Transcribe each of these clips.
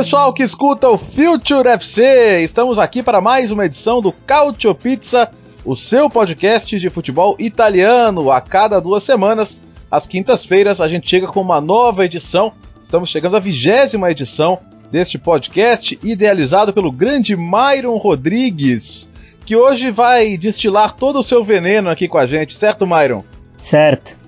Pessoal que escuta o Future FC! Estamos aqui para mais uma edição do Cautio Pizza, o seu podcast de futebol italiano. A cada duas semanas, às quintas-feiras, a gente chega com uma nova edição. Estamos chegando à vigésima edição deste podcast, idealizado pelo grande Myron Rodrigues, que hoje vai destilar todo o seu veneno aqui com a gente, certo, Myron? Certo.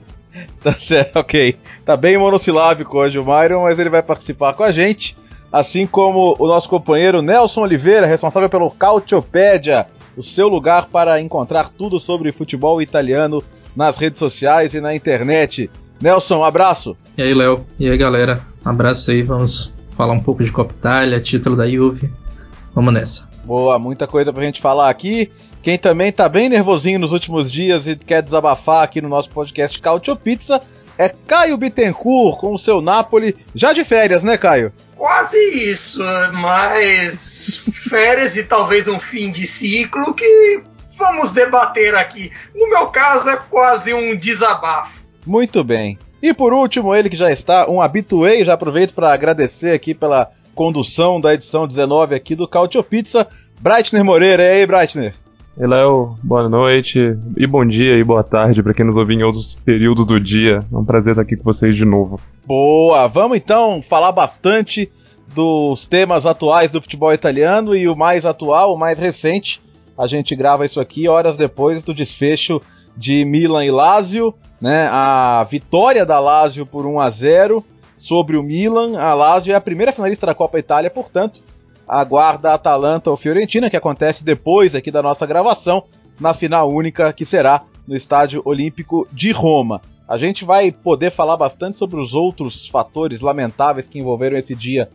Tá certo, ok. Tá bem monossilábico hoje o Myron, mas ele vai participar com a gente. Assim como o nosso companheiro Nelson Oliveira, responsável pelo Cautiopédia, o seu lugar para encontrar tudo sobre futebol italiano nas redes sociais e na internet. Nelson, um abraço. E aí, Léo? E aí, galera? Um abraço aí, vamos falar um pouco de Copa Itália, título da Juve. Vamos nessa. Boa, muita coisa pra gente falar aqui. Quem também tá bem nervosinho nos últimos dias e quer desabafar aqui no nosso podcast Cautio Pizza é Caio Bittencourt com o seu Napoli, já de férias, né, Caio? Quase isso, mas férias e talvez um fim de ciclo que vamos debater aqui. No meu caso, é quase um desabafo. Muito bem. E por último, ele que já está um habituê, já aproveito para agradecer aqui pela condução da edição 19 aqui do Cautio Pizza, Breitner Moreira. E aí, Breitner? E Léo, boa noite e bom dia e boa tarde para quem nos ouve em outros períodos do dia. É um prazer estar aqui com vocês de novo. Boa, vamos então falar bastante dos temas atuais do futebol italiano e o mais atual, o mais recente. A gente grava isso aqui horas depois do desfecho de Milan e Lazio, né? A vitória da Lazio por 1 a 0 sobre o Milan. A Lazio é a primeira finalista da Copa Itália, portanto, aguarda Atalanta ou Fiorentina, que acontece depois aqui da nossa gravação, na final única que será no Estádio Olímpico de Roma. A gente vai poder falar bastante sobre os outros fatores lamentáveis que envolveram esse dia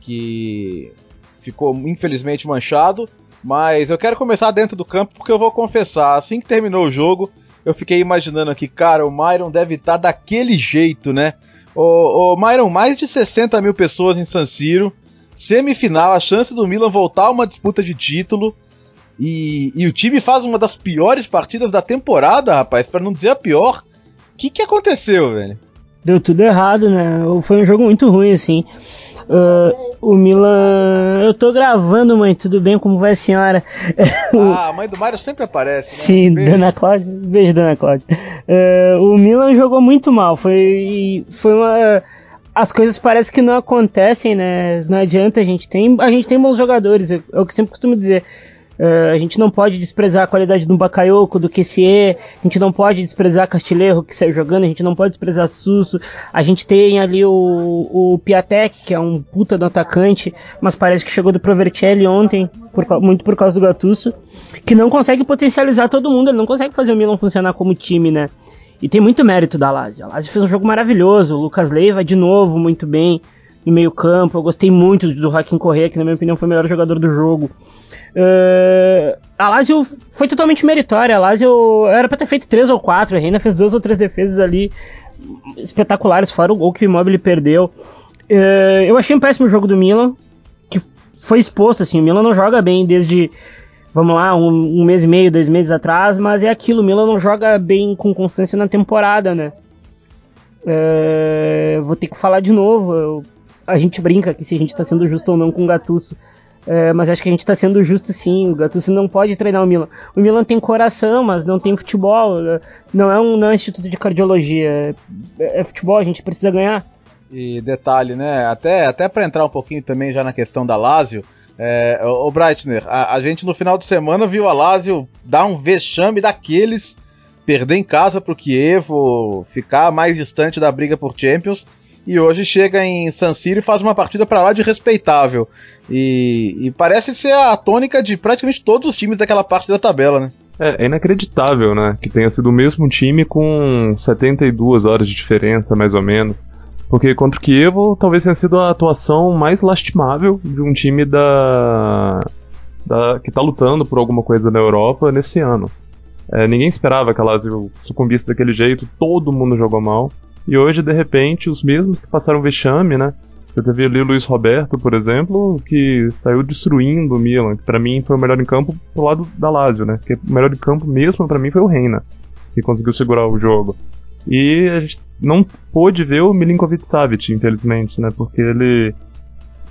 que ficou infelizmente manchado, mas eu quero começar dentro do campo porque eu vou confessar, assim que terminou o jogo, eu fiquei imaginando aqui, cara, o Myron deve estar tá daquele jeito, né? Ô, ô Myron, mais de 60 mil pessoas em San Siro, semifinal, a chance do Milan voltar a uma disputa de título. E, e o time faz uma das piores partidas da temporada, rapaz, para não dizer a pior. O que, que aconteceu, velho? Deu tudo errado, né? Foi um jogo muito ruim, assim. Uh, o Milan. Eu tô gravando, mãe, tudo bem? Como vai a senhora? Ah, a mãe do Mário sempre aparece. Né? Sim, Beijo. Dona Cláudia. Beijo, Dona Cláudia. Uh, o Milan jogou muito mal. Foi, foi uma as coisas parecem que não acontecem, né? Não adianta, a gente tem, a gente tem bons jogadores, é, o que sempre costumo dizer. Uh, a gente não pode desprezar a qualidade do Bakayoko, do QCE, a gente não pode desprezar Castilheiro que saiu jogando, a gente não pode desprezar Susso, a gente tem ali o, o Piatek, que é um puta do atacante, mas parece que chegou do Provercelli ontem, por, muito por causa do Gattuso, que não consegue potencializar todo mundo, ele não consegue fazer o Milan funcionar como time, né? E tem muito mérito da Lazio. A Lazio fez um jogo maravilhoso. O Lucas Leiva, de novo, muito bem no meio campo. Eu gostei muito do Joaquim Correa, que na minha opinião foi o melhor jogador do jogo. Uh, a Lazio foi totalmente meritória. A Lazio era pra ter feito três ou quatro. A Reina fez duas ou três defesas ali espetaculares, fora o gol que o Immobile perdeu. Uh, eu achei um péssimo jogo do Milan, que foi exposto, assim. O Milan não joga bem desde vamos lá, um, um, mês e meio, dois meses atrás, mas é aquilo, o Milan não joga bem com constância na temporada, né? É, vou ter que falar de novo. Eu, a gente brinca que se a gente tá sendo justo ou não com o Gattuso. É, mas acho que a gente tá sendo justo sim. O Gattuso não pode treinar o Milan. O Milan tem coração, mas não tem futebol. Não é um, não é um instituto de cardiologia. É, é futebol, a gente precisa ganhar. E detalhe, né? Até, até para entrar um pouquinho também já na questão da Lazio, é, o Breitner, a, a, gente no final de semana viu a Lazio dar um vexame daqueles, perder em casa pro Kievo, ficar mais distante da briga por Champions, e hoje chega em San Siro e faz uma partida para lá de respeitável. E, e, parece ser a tônica de praticamente todos os times daquela parte da tabela, né? É, é inacreditável, né? Que tenha sido o mesmo time com 72 horas de diferença, mais ou menos. Porque contra o Kievo talvez tenha sido a atuação mais lastimável de um time da, da que está lutando por alguma coisa na Europa nesse ano. É, ninguém esperava que a Lazio sucumbisse daquele jeito, todo mundo jogou mal. E hoje, de repente, os mesmos que passaram vexame, né? Você teve ali o Luiz Roberto, por exemplo, que saiu destruindo o Milan, que pra mim foi o melhor em campo pro lado da Lazio, né? Porque o melhor em campo mesmo para mim foi o Reina, que conseguiu segurar o jogo. E a gente não pôde ver o Milinkovic Savic, infelizmente, né? Porque ele,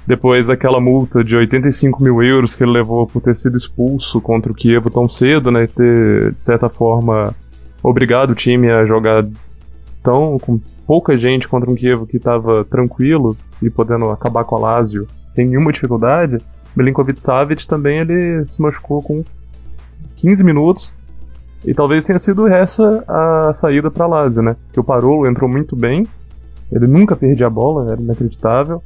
depois daquela multa de 85 mil euros que ele levou por ter sido expulso contra o Kiev tão cedo, né? E ter, de certa forma, obrigado o time a jogar tão com pouca gente contra um Kiev que estava tranquilo e podendo acabar com a Lazio sem nenhuma dificuldade, Milinkovic Savic também ele se machucou com 15 minutos e talvez tenha sido essa a saída para Lazio, né? Que o Parolo entrou muito bem, ele nunca perdia a bola, era inacreditável.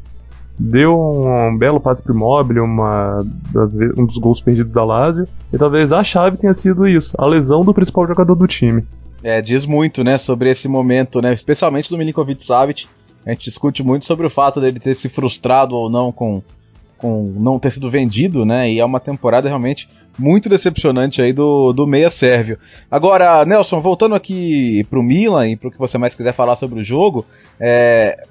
Deu um, um belo passe pro Immobile, uma das, um dos gols perdidos da Lazio, e talvez a chave tenha sido isso, a lesão do principal jogador do time. É, diz muito, né, sobre esse momento, né, especialmente do Milinkovic Savic. A gente discute muito sobre o fato dele ter se frustrado ou não com, com não ter sido vendido, né, e é uma temporada realmente muito decepcionante aí do, do meia sérvio. Agora, Nelson, voltando aqui pro Milan e pro que você mais quiser falar sobre o jogo, é,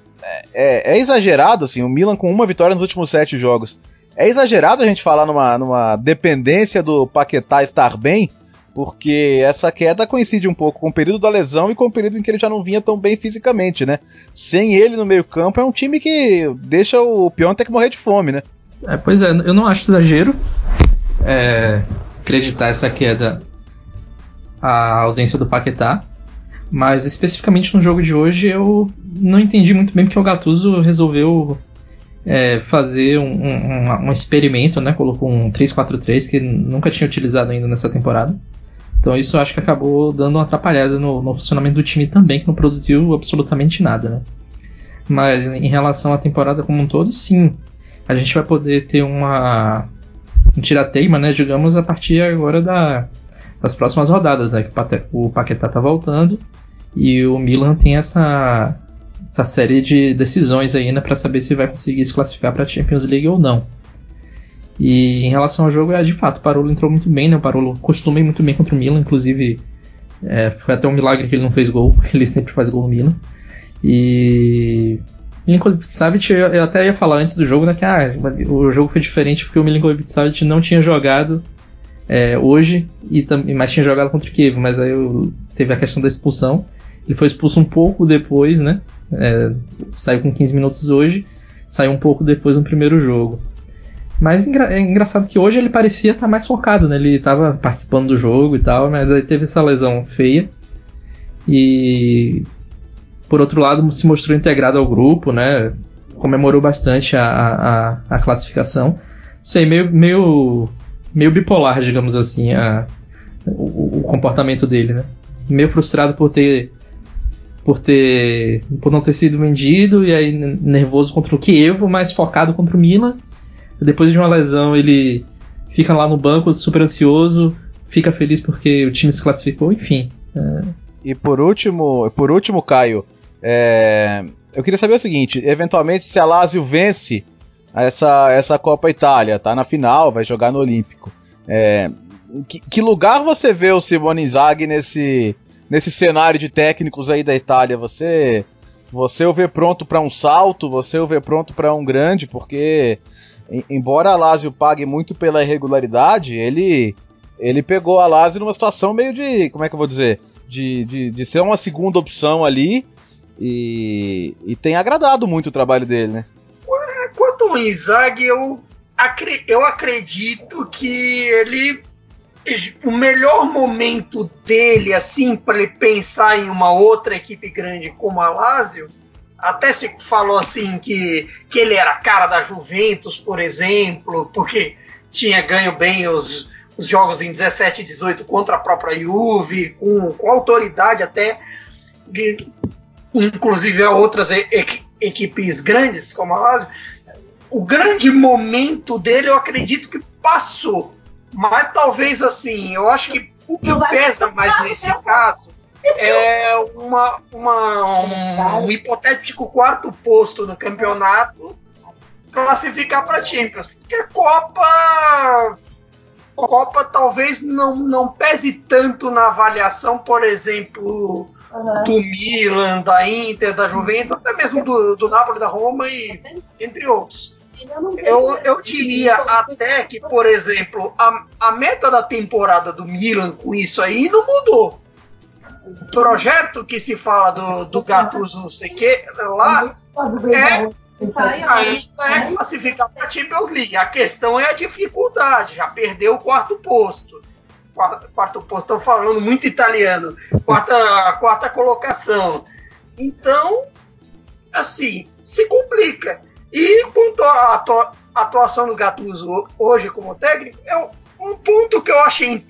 é, é exagerado, assim, o Milan com uma vitória nos últimos sete jogos. É exagerado a gente falar numa, numa dependência do Paquetá estar bem, porque essa queda coincide um pouco com o período da lesão e com o período em que ele já não vinha tão bem fisicamente, né? Sem ele no meio-campo é um time que deixa o Piontek morrer de fome, né? É, pois é, eu não acho exagero é, acreditar essa queda a ausência do Paquetá, mas especificamente no jogo de hoje eu não entendi muito bem porque o Gattuso resolveu é, fazer um, um, um, experimento, né? Colocou um 3-4-3 que nunca tinha utilizado ainda nessa temporada. Então isso acho que acabou dando uma atrapalhada no, no, funcionamento do time também, que não produziu absolutamente nada, né? Mas em relação à temporada como um todo, sim. A gente vai poder ter uma um tirateima, né, digamos, a partir agora da, das próximas rodadas, né? Que o Paquetá tá voltando e o Milan tem essa, essa série de decisões aí, né, para saber se vai conseguir se classificar para a Champions League ou não. E em relação ao jogo, é de fato, o Parolo entrou muito bem, né? O Parolo costumei muito bem contra o Milan, inclusive é, foi até um milagre que ele não fez gol, ele sempre faz gol no Milan. E Milinkovic Savic, eu, eu até ia falar antes do jogo, né, que ah, o jogo foi diferente porque o Milinkovic Savic não tinha jogado é, hoje, e mas tinha jogado contra o Kiev, mas aí eu, teve a questão da expulsão. Ele foi expulso um pouco depois, né? É, saiu com 15 minutos hoje, saiu um pouco depois no primeiro jogo. Mas é engraçado que hoje ele parecia estar tá mais focado, né? Ele estava participando do jogo e tal, mas aí teve essa lesão feia. E por outro lado se mostrou integrado ao grupo, né? Comemorou bastante a, a, a classificação. Não sei, meio, meio, meio bipolar, digamos assim, a, o, o comportamento dele, né? Meio frustrado por ter por ter por não ter sido vendido e aí nervoso contra o Kiev, mas focado contra o Milan depois de uma lesão, ele fica lá no banco super ansioso, fica feliz porque o time se classificou, enfim. É... E por último, por último, Caio, é... eu queria saber o seguinte: eventualmente, se a Lazio vence essa, essa Copa Itália, tá na final, vai jogar no Olímpico. É... Que, que, lugar você vê o Simone Inzaghi nesse, nesse cenário de técnicos aí da Itália? Você você o vê pronto para um salto? Você o vê pronto para um grande? Porque embora a Lazio pague muito pela irregularidade, ele ele pegou a Lazio numa situação meio de, como é que eu vou dizer, de, de, de ser uma segunda opção ali e, e tem agradado muito o trabalho dele, né? Quanto ao Inzaghi, eu, acre, eu acredito que ele o melhor momento dele assim para ele pensar em uma outra equipe grande como a Lazio até se falou assim que, que ele era a cara da Juventus, por exemplo, porque tinha ganho bem os, os jogos em 17 e 18 contra a própria Juve, com, com autoridade até, inclusive a outras equipes grandes como a Lazio. O grande momento dele, eu acredito que passou, mas talvez assim, eu acho que o que pesa mais nesse caso é, uma, uma, um, um hipotético quarto posto no campeonato classificar para Champions. Porque a Copa. Copa talvez não, não pese tanto na avaliação, por exemplo, uhum. do Milan, da Inter, da Juventus, até mesmo do, do Napoli, da Roma e entre outros. Eu, eu diria até que, por exemplo, a, a meta da temporada do Milan com isso aí não mudou. O projeto que se fala do, do Gattuso, não sei o que, lá é ainda é classificar para a Champions League. A questão é a dificuldade. Já perdeu o quarto posto. Quarto, quarto posto, estou falando muito italiano. Quarta, quarta colocação. Então, assim, se complica. E quanto à atuação do Gattuso hoje como técnico, é um ponto que eu achei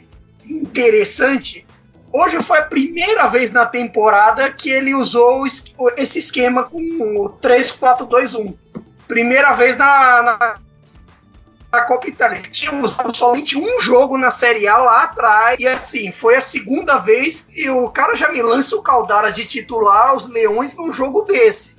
interessante. Hoje foi a primeira vez na temporada que ele usou esse esquema com o 3-4-2-1. Primeira vez na, na, na Copa Itália. Ele tinha usado somente um jogo na Série A lá atrás. E assim, foi a segunda vez e o cara já me lança o Caldara de titular aos Leões num jogo desse.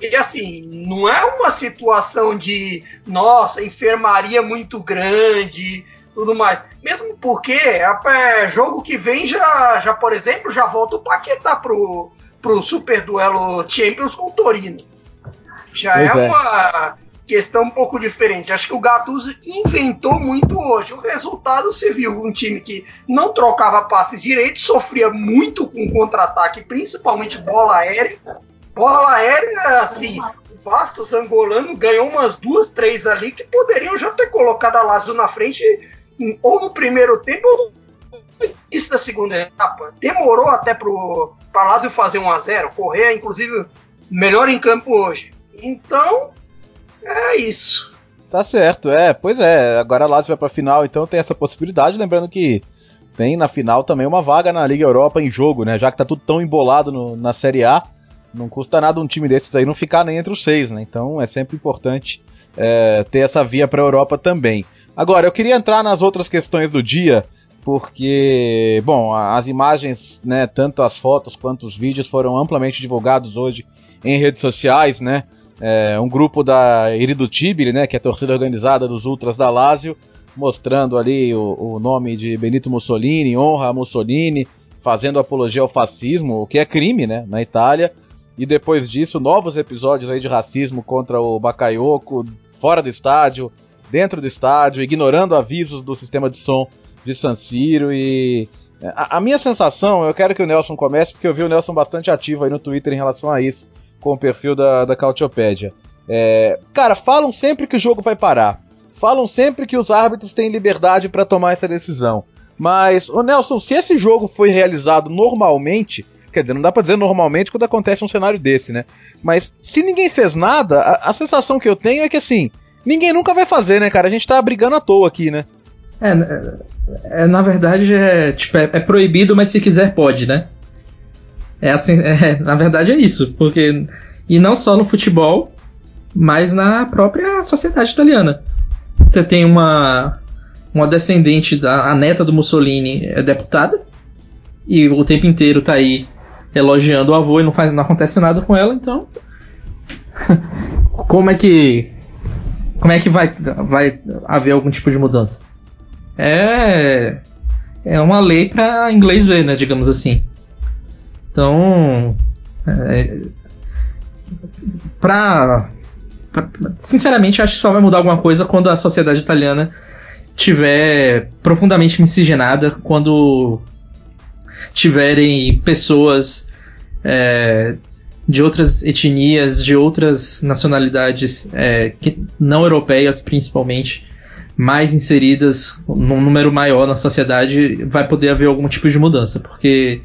E assim, não é uma situação de, nossa, enfermaria muito grande, tudo mais. Mesmo porque é, jogo que vem já, já, por exemplo, já volta o Paquetá pro, pro super duelo Champions com o Torino. Já é, é, uma questão um pouco diferente. Acho que o Gattuso inventou muito hoje. O resultado se viu um time que não trocava passes direitos, sofria muito com contra-ataque, principalmente bola aérea bola aérea, assim, o Bastos angolano ganhou umas duas, três ali que poderiam já ter colocado a Lazio na frente ou no primeiro tempo ou no início da segunda etapa. Demorou até para Lazio fazer 1 a 0 Correr, inclusive, melhor em campo hoje. Então, é isso. Tá certo, é, pois é. Agora a Lazio vai pra final, então tem essa possibilidade. Lembrando que tem na final também uma vaga na Liga Europa em jogo, né? Já que tá tudo tão embolado no, na Série A. Não custa nada um time desses aí não ficar nem entre os seis, né? Então é sempre importante é, ter essa via para a Europa também. Agora, eu queria entrar nas outras questões do dia, porque, bom, as imagens, né, tanto as fotos quanto os vídeos foram amplamente divulgados hoje em redes sociais, né? É, um grupo da Iridutibile, né, que é a torcida organizada dos Ultras da Lazio, mostrando ali o, o nome de Benito Mussolini, honra a Mussolini, fazendo apologia ao fascismo, o que é crime, né, na Itália. E depois disso, novos episódios aí de racismo contra o Bakayoko, fora do estádio, dentro do estádio, ignorando avisos do sistema de som de San Siro e é, a, a, minha sensação, eu quero que o Nelson comece, porque eu vi o Nelson bastante ativo aí no Twitter em relação a isso, com o perfil da, da Cautiopédia. É, cara, falam sempre que o jogo vai parar. Falam sempre que os árbitros têm liberdade para tomar essa decisão. Mas, o Nelson, se esse jogo foi realizado normalmente, Quer dizer, não dá pra dizer normalmente quando acontece um cenário desse, né? Mas se ninguém fez nada, a, a sensação que eu tenho é que assim, ninguém nunca vai fazer, né, cara? A gente tá brigando à toa aqui, né? É, é na verdade é, tipo, é, é, proibido, mas se quiser pode, né? É assim, é, na verdade é isso, porque e não só no futebol, mas na própria sociedade italiana. Você tem uma uma descendente da a neta do Mussolini é deputada e o tempo inteiro tá aí elogiando o avô e não, faz, não acontece nada com ela, então. como é que. Como é que vai, vai haver algum tipo de mudança? É. É uma lei para inglês ver, né? Digamos assim. Então. É, pra, pra. Sinceramente, acho que só vai mudar alguma coisa quando a sociedade italiana tiver profundamente miscigenada, quando tiverem pessoas é, de outras etnias, de outras nacionalidades é, que, não europeias principalmente, mais inseridas num número maior na sociedade, vai poder haver algum tipo de mudança, porque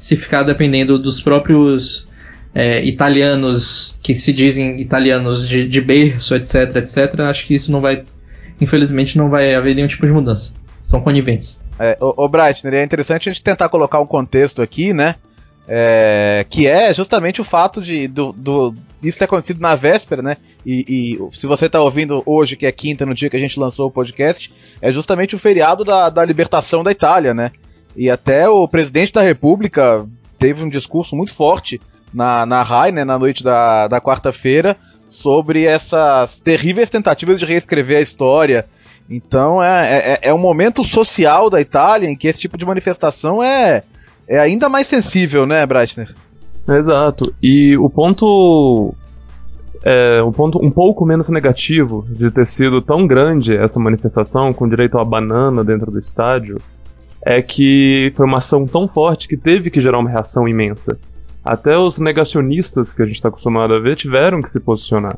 se ficar dependendo dos próprios é, italianos que se dizem italianos de, de berço, etc, etc, acho que isso não vai, infelizmente, não vai haver nenhum tipo de mudança. São coniventes. É, o, o Breitner, é interessante a gente tentar colocar um contexto aqui, né? É, que é justamente o fato de do, do, isso ter acontecido na véspera, né? E, e se você está ouvindo hoje, que é quinta, no dia que a gente lançou o podcast, é justamente o feriado da, da libertação da Itália, né? E até o presidente da República teve um discurso muito forte na, na RAI, né, na noite da, da quarta-feira, sobre essas terríveis tentativas de reescrever a história. Então é, é, é um momento social da Itália em que esse tipo de manifestação é, é ainda mais sensível, né, Breitner? Exato. E o ponto é, um ponto um pouco menos negativo de ter sido tão grande essa manifestação, com direito a banana dentro do estádio, é que foi uma ação tão forte que teve que gerar uma reação imensa. Até os negacionistas que a gente está acostumado a ver tiveram que se posicionar.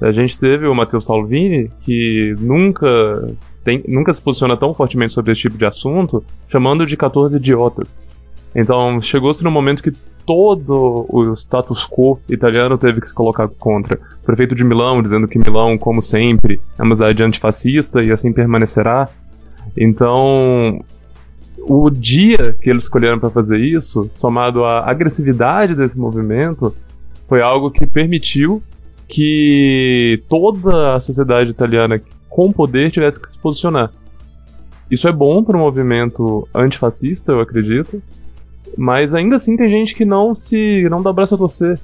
A gente teve o Matteo Salvini, que nunca, tem, nunca se posiciona tão fortemente sobre esse tipo de assunto, chamando de 14 idiotas. Então, chegou-se no momento que todo o status quo italiano teve que se colocar contra. O prefeito de Milão dizendo que Milão, como sempre, é uma cidade antifascista e assim permanecerá. Então, o dia que eles escolheram para fazer isso, somado à agressividade desse movimento, foi algo que permitiu que toda a sociedade italiana com poder tivesse que se posicionar. Isso é bom para o movimento antifascista, eu acredito, mas ainda assim tem gente que não se não dá braço a torcer.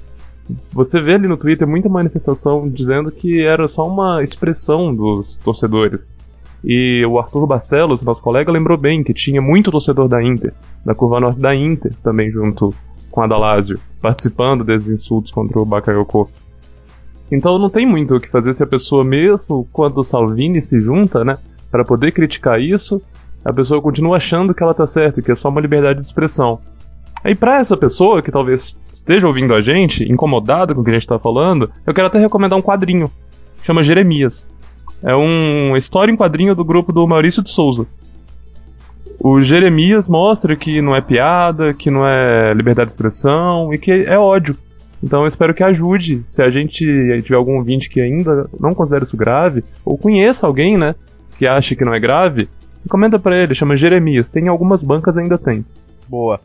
Você vê ali no Twitter muita manifestação dizendo que era só uma expressão dos torcedores. E o Arthur Barcelos, nosso colega, lembrou bem que tinha muito torcedor da Inter, da curva norte da Inter, também junto com a Dalásio, participando desses insultos contra o Bakayoko. Então não tem muito o que fazer se a pessoa, mesmo quando o Salvini se junta, né, para poder criticar isso, a pessoa continua achando que ela tá certa, que é só uma liberdade de expressão. Aí para essa pessoa que talvez esteja ouvindo a gente, incomodada com o que a gente tá falando, eu quero até recomendar um quadrinho. Chama Jeremias. É uma história em quadrinho do grupo do Maurício de Souza. O Jeremias mostra que não é piada, que não é liberdade de expressão e que é ódio. Então eu espero que ajude. Se a gente tiver algum ouvinte que ainda não considera isso grave, ou conheça alguém, né, que acha que não é grave, comenta para ele, chama Jeremias. Tem algumas bancas ainda tem. Boa.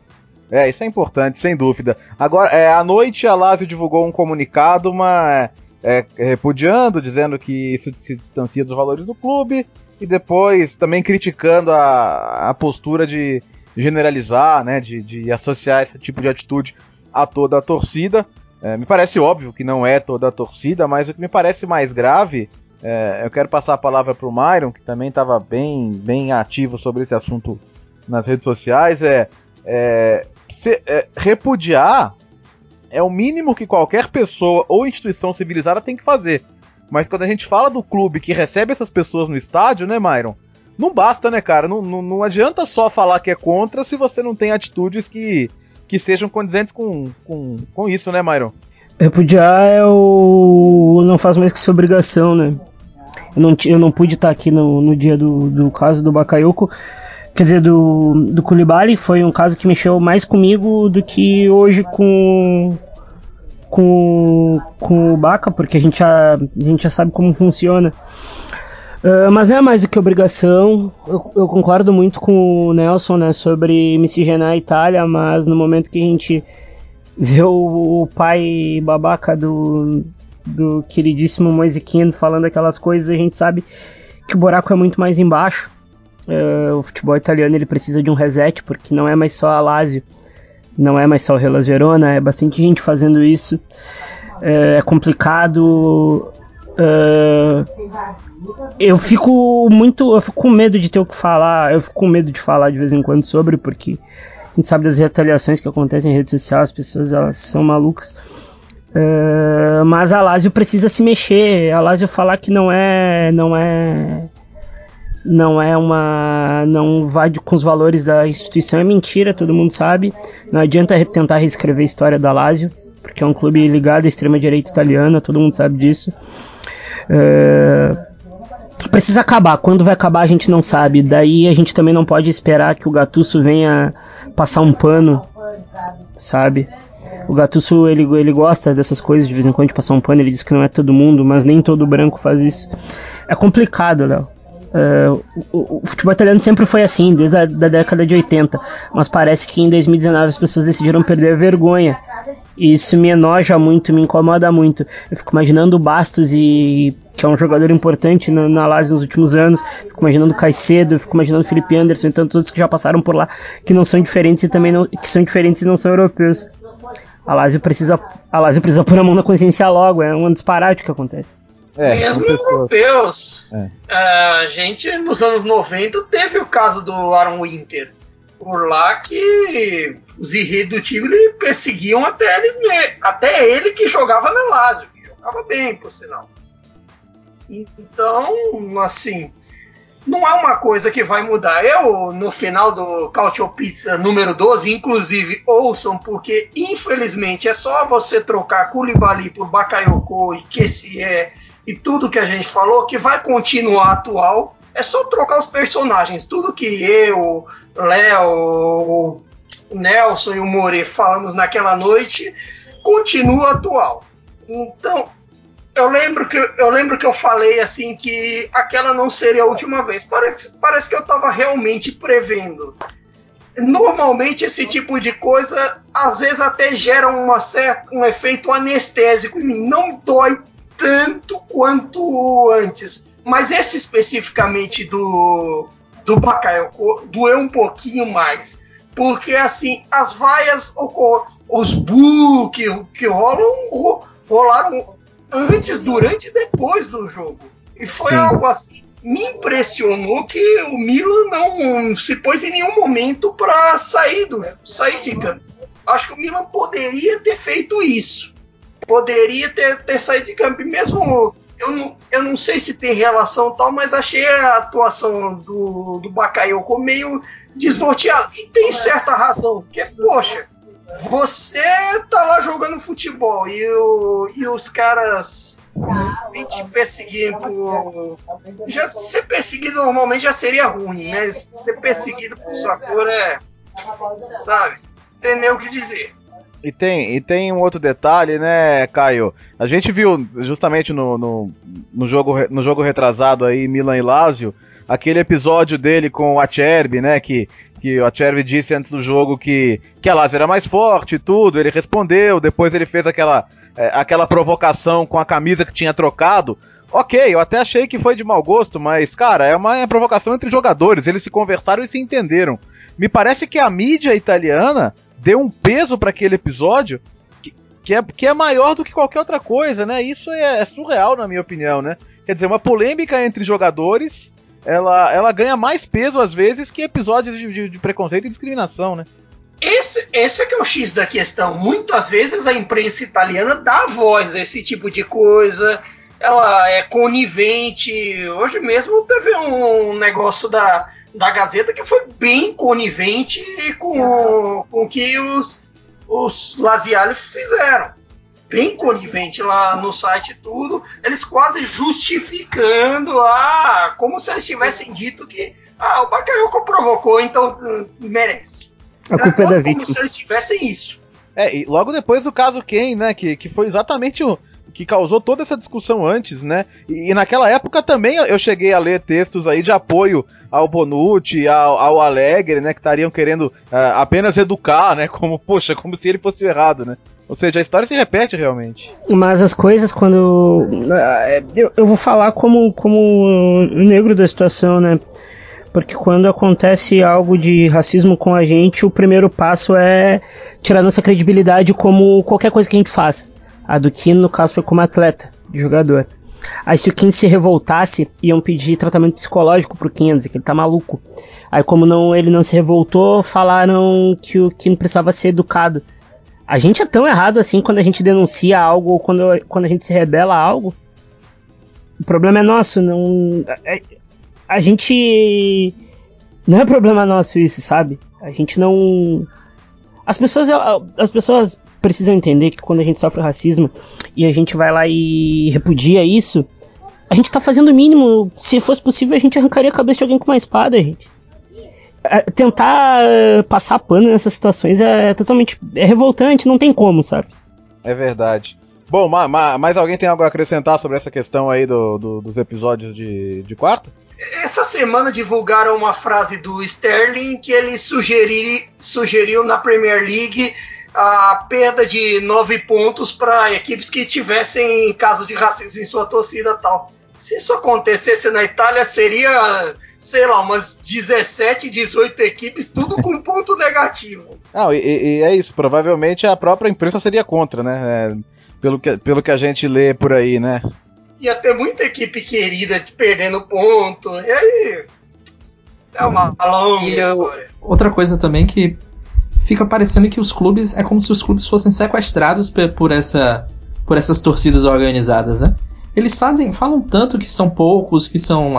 É, isso é importante, sem dúvida. Agora, é, à noite a Lazio divulgou um comunicado, uma é, repudiando, dizendo que isso se distancia dos valores do clube, e depois também criticando a, a postura de generalizar, né, de, de associar esse tipo de atitude a toda a torcida. É, me parece óbvio que não é toda a torcida, mas o que me parece mais grave, é, eu quero passar a palavra para o Myron, que também estava bem, bem ativo sobre esse assunto nas redes sociais, é, é, se, é repudiar é o mínimo que qualquer pessoa ou instituição civilizada tem que fazer. Mas quando a gente fala do clube que recebe essas pessoas no estádio, né, Myron? Não basta, né, cara? Não, não, não adianta só falar que é contra se você não tem atitudes que, que sejam condizentes com, com, com isso, né, Myron? Repudiar é o. não faz mais que sua obrigação, né? Eu não, eu não pude estar aqui no, no dia do, do caso do Bakayoko, quer dizer, do, do Koulibaly, foi um caso que mexeu mais comigo do que hoje com com, com o Baca, porque a gente já, a gente já sabe como funciona. Uh, mas não é mais do que obrigação. Eu, eu, concordo muito com o Nelson né, sobre miscigenar a Itália, mas no momento que a gente vê o, o pai babaca do, do queridíssimo Moisiquino falando aquelas coisas, a gente sabe que o buraco é muito mais embaixo. Uh, o futebol italiano ele precisa de um reset, porque não é mais só a Lazio, não é mais só o Hellas Verona, é bastante gente fazendo isso. Uh, é complicado. Uh, eu fico muito. Eu fico com medo de ter o que falar. Eu fico com medo de falar de vez em quando sobre, porque a gente sabe das retaliações que acontecem em rede social, as pessoas elas são malucas. Uh, mas a Lazio precisa se mexer. A Lazio falar que não é, não é não é uma. não vai com os valores da instituição, é mentira, todo mundo sabe. Não adianta tentar reescrever a história da Lazio, porque é um clube ligado à extrema-direita italiana, todo mundo sabe disso. É, precisa acabar, quando vai acabar a gente não sabe. Daí a gente também não pode esperar que o Gattuso venha passar um pano, sabe? O Gattuso ele, ele gosta dessas coisas de vez em quando de passar um pano, ele diz que não é todo mundo, mas nem todo branco faz isso. É complicado, Léo Uh, o, o, futebol italiano sempre foi assim, desde a da década de 80, mas parece que em 2019 as pessoas decidiram perder a vergonha. E isso me enoja muito, me incomoda muito. Eu fico imaginando o Bastos, e, que é um jogador importante na, na Lazio nos últimos anos, fico imaginando o Caicedo, fico imaginando o Felipe Anderson e tantos outros que já passaram por lá, que não são diferentes e também não, que são diferentes e não são europeus. A Lazio precisa, a Lazio precisa pôr a mão na consciência logo, é um disparate que acontece. É, Mesmo europeus. É. A gente, nos anos 90, teve o caso do Aaron Winter. Por lá que os irredutíveis perseguiam até ele, até ele que jogava na Lazio, que jogava bem, por sinal. Então, assim, não é uma coisa que vai mudar. Eu, no final do Cautio Pizza número 12, inclusive, ouçam, porque infelizmente é só você trocar Koulibaly por Bakayoko e Kessie e tudo que a gente falou, que vai continuar atual. É só trocar os personagens. Tudo que eu, Léo, Nelson e o More falamos naquela noite continua atual. Então, eu lembro que eu lembro que eu falei assim que aquela não seria a última vez. Parece, parece que eu estava realmente prevendo. Normalmente esse tipo de coisa às vezes até gera uma certa, um efeito anestésico em mim. Não dói tanto quanto antes. Mas esse especificamente do, do Bakayoko doeu um pouquinho mais. Porque assim, as vaias, os bu que, que rolam, rolaram antes, durante e depois do jogo. E foi Sim. algo assim. Me impressionou que o Milan não se pôs em nenhum momento para sair, do, sair de campo. Acho que o Milan poderia ter feito isso poderia ter, ter saído de campo. E mesmo eu não, eu não sei se tem relação tal, mas achei a atuação do, do Bakayoko meio desnorteada. E tem certa razão, porque, poxa, você tá lá jogando futebol e, o, e os caras vêm te perseguir por. Já ser perseguido normalmente já seria ruim, né? Ser perseguido por sua cor é. Sabe? Tem nem o que dizer. E tem, e tem um outro detalhe, né, Caio? A gente viu justamente no, no, no jogo, no jogo retrasado aí, Milan e Lazio, aquele episódio dele com o Acerbi, né, que, que o Acerbi disse antes do jogo que, que a Lazio era mais forte e tudo, ele respondeu, depois ele fez aquela, é, aquela provocação com a camisa que tinha trocado. Ok, eu até achei que foi de mau gosto, mas, cara, é uma provocação entre jogadores, eles se conversaram e se entenderam. Me parece que a mídia italiana deu um peso para aquele episódio que, que, é, que é maior do que qualquer outra coisa, né? Isso é, é, surreal, na minha opinião, né? Quer dizer, uma polêmica entre jogadores, ela, ela ganha mais peso às vezes que episódios de, de, de preconceito e discriminação, né? Esse, esse é que é o X da questão. Muitas vezes a imprensa italiana dá voz a esse tipo de coisa, ela é conivente. Hoje mesmo teve um negócio da, da Gazeta que foi bem conivente com, com o que os, os Laziali fizeram. Bem conivente lá no site tudo, eles quase justificando lá, como se eles tivessem dito que ah, o Bakayoko provocou, então uh, merece. A culpa é da vítima. Como se eles tivessem isso. É, e logo depois do caso Ken, né, que, que foi exatamente o, que causou toda essa discussão antes, né? E, e, naquela época também eu cheguei a ler textos aí de apoio ao Bonucci, ao, ao Alegre, né? Que estariam querendo uh, apenas educar, né? Como, poxa, como se ele fosse errado, né? Ou seja, a história se repete realmente. Mas as coisas, quando. Uh, eu, eu vou falar como, como negro da situação, né? Porque quando acontece algo de racismo com a gente, o primeiro passo é tirar nossa credibilidade como qualquer coisa que a gente faça. A do Kino, no caso, foi como atleta, jogador. Aí se o Kino se revoltasse, iam pedir tratamento psicológico pro Kino, dizer que ele tá maluco. Aí como não, ele não se revoltou, falaram que o Kino precisava ser educado. A gente é tão errado assim quando a gente denuncia algo ou quando, quando a gente se rebela a algo. O problema é nosso, não. A, a gente. Não é problema nosso isso, sabe? A gente não as pessoas, as pessoas precisam entender que quando a gente sofre racismo e a gente vai lá e repudia isso, a gente tá fazendo o mínimo. Se fosse possível, a gente arrancaria a cabeça de alguém com uma espada, gente. É, tentar eh, passar pano nessas situações é totalmente é revoltante, não tem como, sabe? É verdade. Bom, ma, ma, mais alguém tem algo a acrescentar sobre essa questão aí do, do, dos episódios de, de quarta? Essa semana divulgaram uma frase do Sterling que ele sugeri, sugeriu na Premier League a perda de nove pontos para equipes que tivessem caso de racismo em sua torcida tal. Se isso acontecesse na Itália, seria, sei lá, umas 17, 18 equipes, tudo com ponto negativo. Não, e, e, é isso, provavelmente a própria imprensa seria contra, né? É, pelo, que, pelo que a gente lê por aí, né? Ia ter muita equipe querida perdendo ponto, e aí. É uma longa e história. Outra coisa também que fica parecendo que os clubes. É como se os clubes fossem sequestrados por, essa, por essas torcidas organizadas, né? Eles fazem, falam tanto que são poucos, que são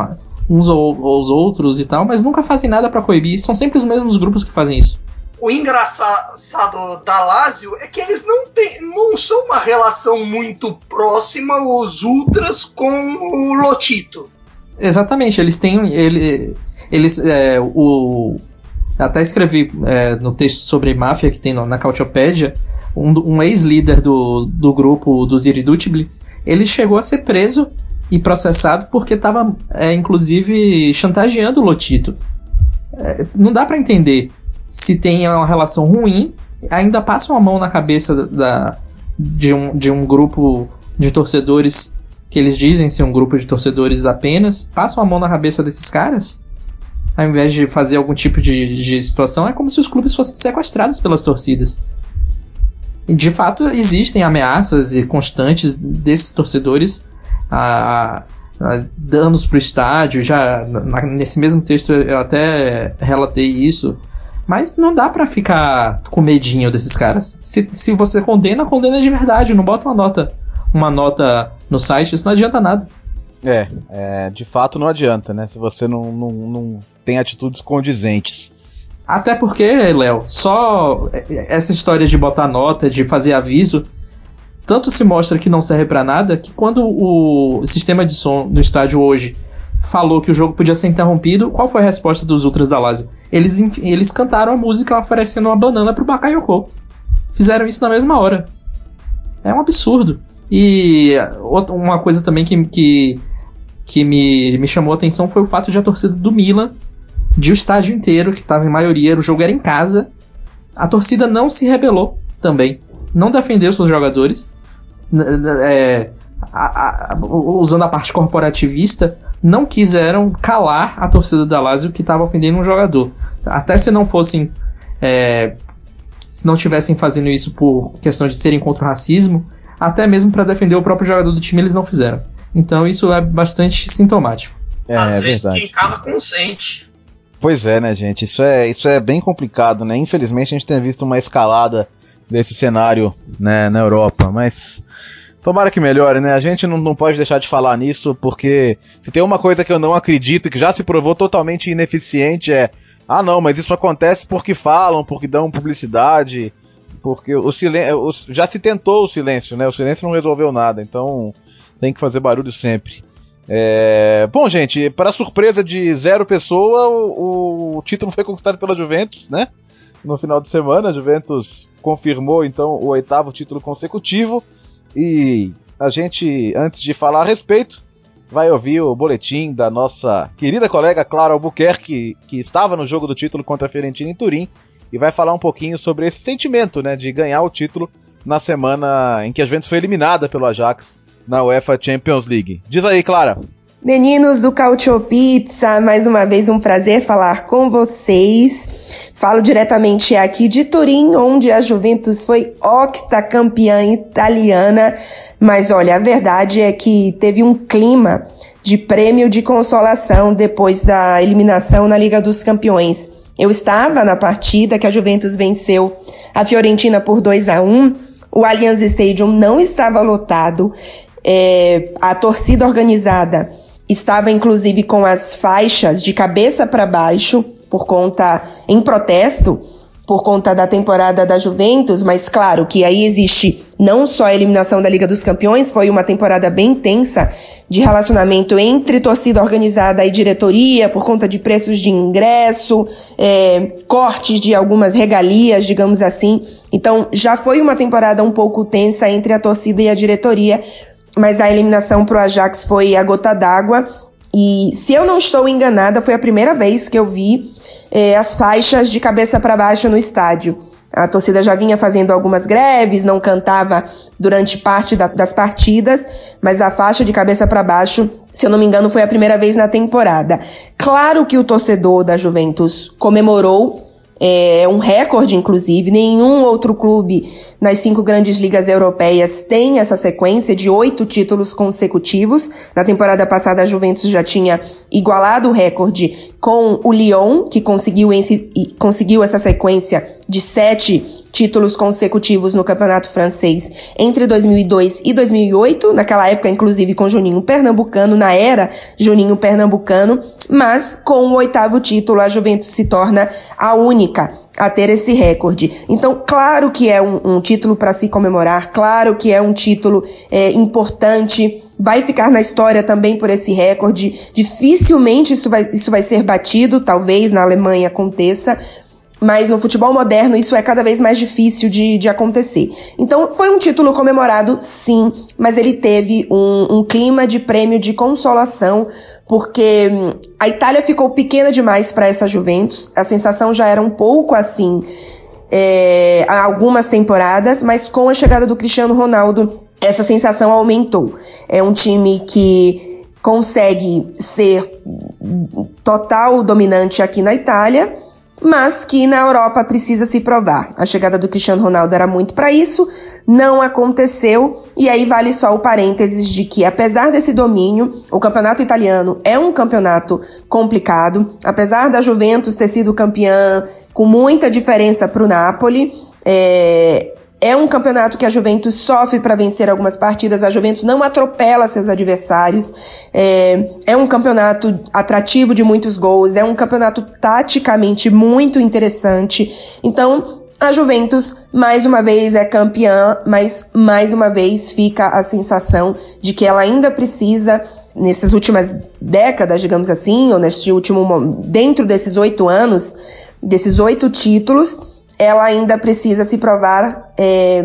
uns ou os outros e tal, mas nunca fazem nada para coibir. São sempre os mesmos grupos que fazem isso. O engraçado da Lazio é que eles não, tem, não são uma relação muito próxima, os Ultras, com o Lotito. Exatamente, eles têm. Ele, eles. É, o, até escrevi é, no texto sobre máfia que tem na Cautiopédia, um, um ex-líder do, do grupo dos Iridutibli, ele chegou a ser preso e processado porque estava, é, inclusive, chantageando o Lotito. É, não dá para entender se tem uma relação ruim, ainda passam a mão na cabeça da, de, um, de um grupo de torcedores que eles dizem ser um grupo de torcedores apenas, passam a mão na cabeça desses caras ao invés de fazer algum tipo de, de situação, é como se os clubes fossem sequestrados pelas torcidas. E de fato existem ameaças constantes desses torcedores a, a danos para o estádio. Já na, nesse mesmo texto eu até relatei isso. Mas não dá para ficar com medinho desses caras. Se, se você condena, condena de verdade. Não bota uma nota, uma nota no site, isso não adianta nada. É, é, de fato não adianta, né? Se você não, não, não tem atitudes condizentes. Até porque, Léo, só essa história de botar nota, de fazer aviso, tanto se mostra que não serve para nada que quando o sistema de som no estádio hoje falou que o jogo podia ser interrompido, qual foi a resposta dos Ultras da Lazio? Eles, eles cantaram a música oferecendo uma banana pro Bakayoko. Fizeram isso na mesma hora. É um absurdo. E uma coisa também que, que que me, me chamou a atenção foi o fato de a torcida do Milan, de o estádio inteiro, que estava em maioria, o jogo era em casa, a torcida não se rebelou também. Não defendeu seus jogadores. É, a, a, usando a parte corporativista, não quiseram calar a torcida da Lazio que estava ofendendo um jogador. Até se não fossem. É, se não tivessem fazendo isso por questão de serem contra o racismo, até mesmo para defender o próprio jogador do time, eles não fizeram. Então isso é bastante sintomático. É, Às é vezes verdade. quem cala consente. Pois é, né, gente? Isso é, isso é bem complicado, né? Infelizmente a gente tem visto uma escalada desse cenário né, na Europa, mas tomara que melhore, né? A gente não, não pode deixar de falar nisso, porque se tem uma coisa que eu não acredito e que já se provou totalmente ineficiente é ah não, mas isso acontece porque falam, porque dão publicidade, porque o silêncio. Já se tentou o silêncio, né? O silêncio não resolveu nada, então tem que fazer barulho sempre. É... Bom, gente, para surpresa de zero pessoa, o, o, título foi conquistado pela Juventus, né? No final de semana, a Juventus confirmou então o oitavo título consecutivo. E a gente, antes de falar a respeito, vai ouvir o boletim da nossa querida colega Clara Albuquerque, que estava no jogo do título contra a Fiorentina em Turim, e vai falar um pouquinho sobre esse sentimento né, de ganhar o título na semana em que a Juventus foi eliminada pelo Ajax na UEFA Champions League. Diz aí, Clara. Meninos do Cautio Pizza, mais uma vez um prazer falar com vocês. Falo diretamente aqui de Turim, onde a Juventus foi octacampeã italiana. Mas olha, a verdade é que teve um clima de prêmio de consolação depois da eliminação na Liga dos Campeões. Eu estava na partida que a Juventus venceu a Fiorentina por 2 a 1. O Allianz Stadium não estava lotado. É, a torcida organizada estava inclusive com as faixas de cabeça para baixo por conta em protesto por conta da temporada da Juventus, mas claro que aí existe não só a eliminação da Liga dos Campeões, foi uma temporada bem intensa de relacionamento entre torcida organizada e diretoria por conta de preços de ingresso, é, cortes de algumas regalias, digamos assim. Então já foi uma temporada um pouco tensa entre a torcida e a diretoria, mas a eliminação para o Ajax foi a gota d'água E se eu não estou enganada, foi a primeira vez que eu vi é, as faixas de cabeça para baixo no estádio. A torcida já vinha fazendo algumas greves, não cantava durante parte da, das partidas, mas a faixa de cabeça para baixo, se eu não me engano, foi a primeira vez na temporada. Claro que o torcedor da Juventus comemorou é um recorde, inclusive. Nenhum outro clube nas cinco grandes ligas europeias tem essa sequência de oito títulos consecutivos. Na temporada passada, a Juventus já tinha igualado o recorde com o Lyon, que conseguiu, esse, conseguiu essa sequência de sete títulos consecutivos no campeonato francês entre 2002 e 2008, naquela época, inclusive, com Juninho Pernambucano, na era Juninho Pernambucano, mas com o oitavo título, a Juventus se torna a única a ter esse recorde. Então, claro que é um, um título para se comemorar, claro que é um título é, importante, vai ficar na história também por esse recorde. Dificilmente isso vai, isso vai ser batido, talvez na Alemanha aconteça, mas no futebol moderno isso é cada vez mais difícil de, de acontecer. Então foi um título comemorado, sim, mas ele teve um, um clima de prêmio de consolação, porque hum, a Itália ficou pequena demais para essa Juventus, a sensação já era um pouco assim é, há algumas temporadas, mas com a chegada do Cristiano Ronaldo, essa sensação aumentou. É um time que consegue ser total dominante aqui na Itália mas que na Europa precisa se provar. A chegada do Cristiano Ronaldo era muito para isso, não aconteceu, e aí vale só o parênteses de que, apesar desse domínio, o campeonato italiano é um campeonato complicado, apesar da Juventus ter sido campeã com muita diferença para o Napoli, é, é um campeonato que a Juventus sofre para vencer algumas partidas, a Juventus não atropela seus adversários. É, é, um campeonato atrativo de muitos gols, é um campeonato taticamente muito interessante. Então, a Juventus, mais uma vez, é campeã, mas mais uma vez fica a sensação de que ela ainda precisa, nessas últimas décadas, digamos assim, ou neste último, dentro desses oito anos, desses oito títulos, ela ainda precisa se provar é,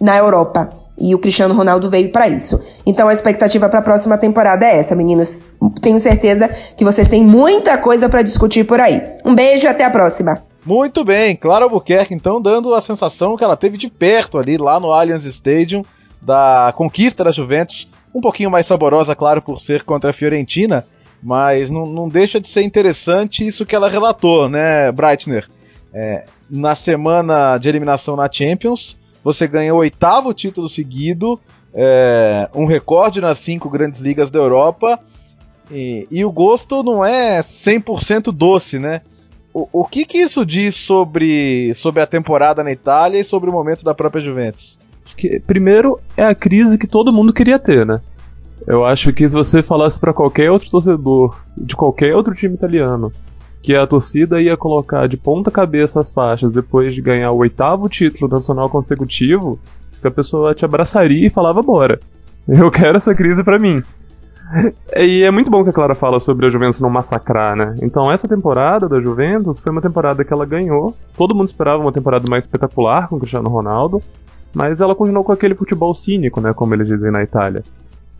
na Europa. E o Cristiano Ronaldo veio para isso. Então a expectativa para a próxima temporada é essa, meninos. Tenho certeza que vocês têm muita coisa para discutir por aí. Um beijo e até a próxima. Muito bem, Clara Albuquerque, então, dando a sensação que ela teve de perto ali, lá no Allianz Stadium, da conquista da Juventus. Um pouquinho mais saborosa, claro, por ser contra a Fiorentina, mas não, não deixa de ser interessante isso que ela relatou, né, Breitner? É, na semana de eliminação na Champions, você ganha o oitavo título seguido, é, um recorde nas cinco grandes ligas da Europa, e, e o gosto não é 100% doce, né? O, o que, que isso diz sobre, sobre a temporada na Itália e sobre o momento da própria Juventus? Que, primeiro, é a crise que todo mundo queria ter, né? Eu acho que se você falasse para qualquer outro torcedor de qualquer outro time italiano que a torcida ia colocar de ponta cabeça as faixas depois de ganhar o oitavo título nacional consecutivo, que a pessoa te abraçaria e falava bora. Eu quero essa crise para mim. E é muito bom que a Clara fala sobre a Juventus não massacrar, né? Então, essa temporada da Juventus foi uma temporada que ela ganhou. Todo mundo esperava uma temporada mais espetacular com o Cristiano Ronaldo, mas ela continuou com aquele futebol cínico, né? Como eles dizem na Itália.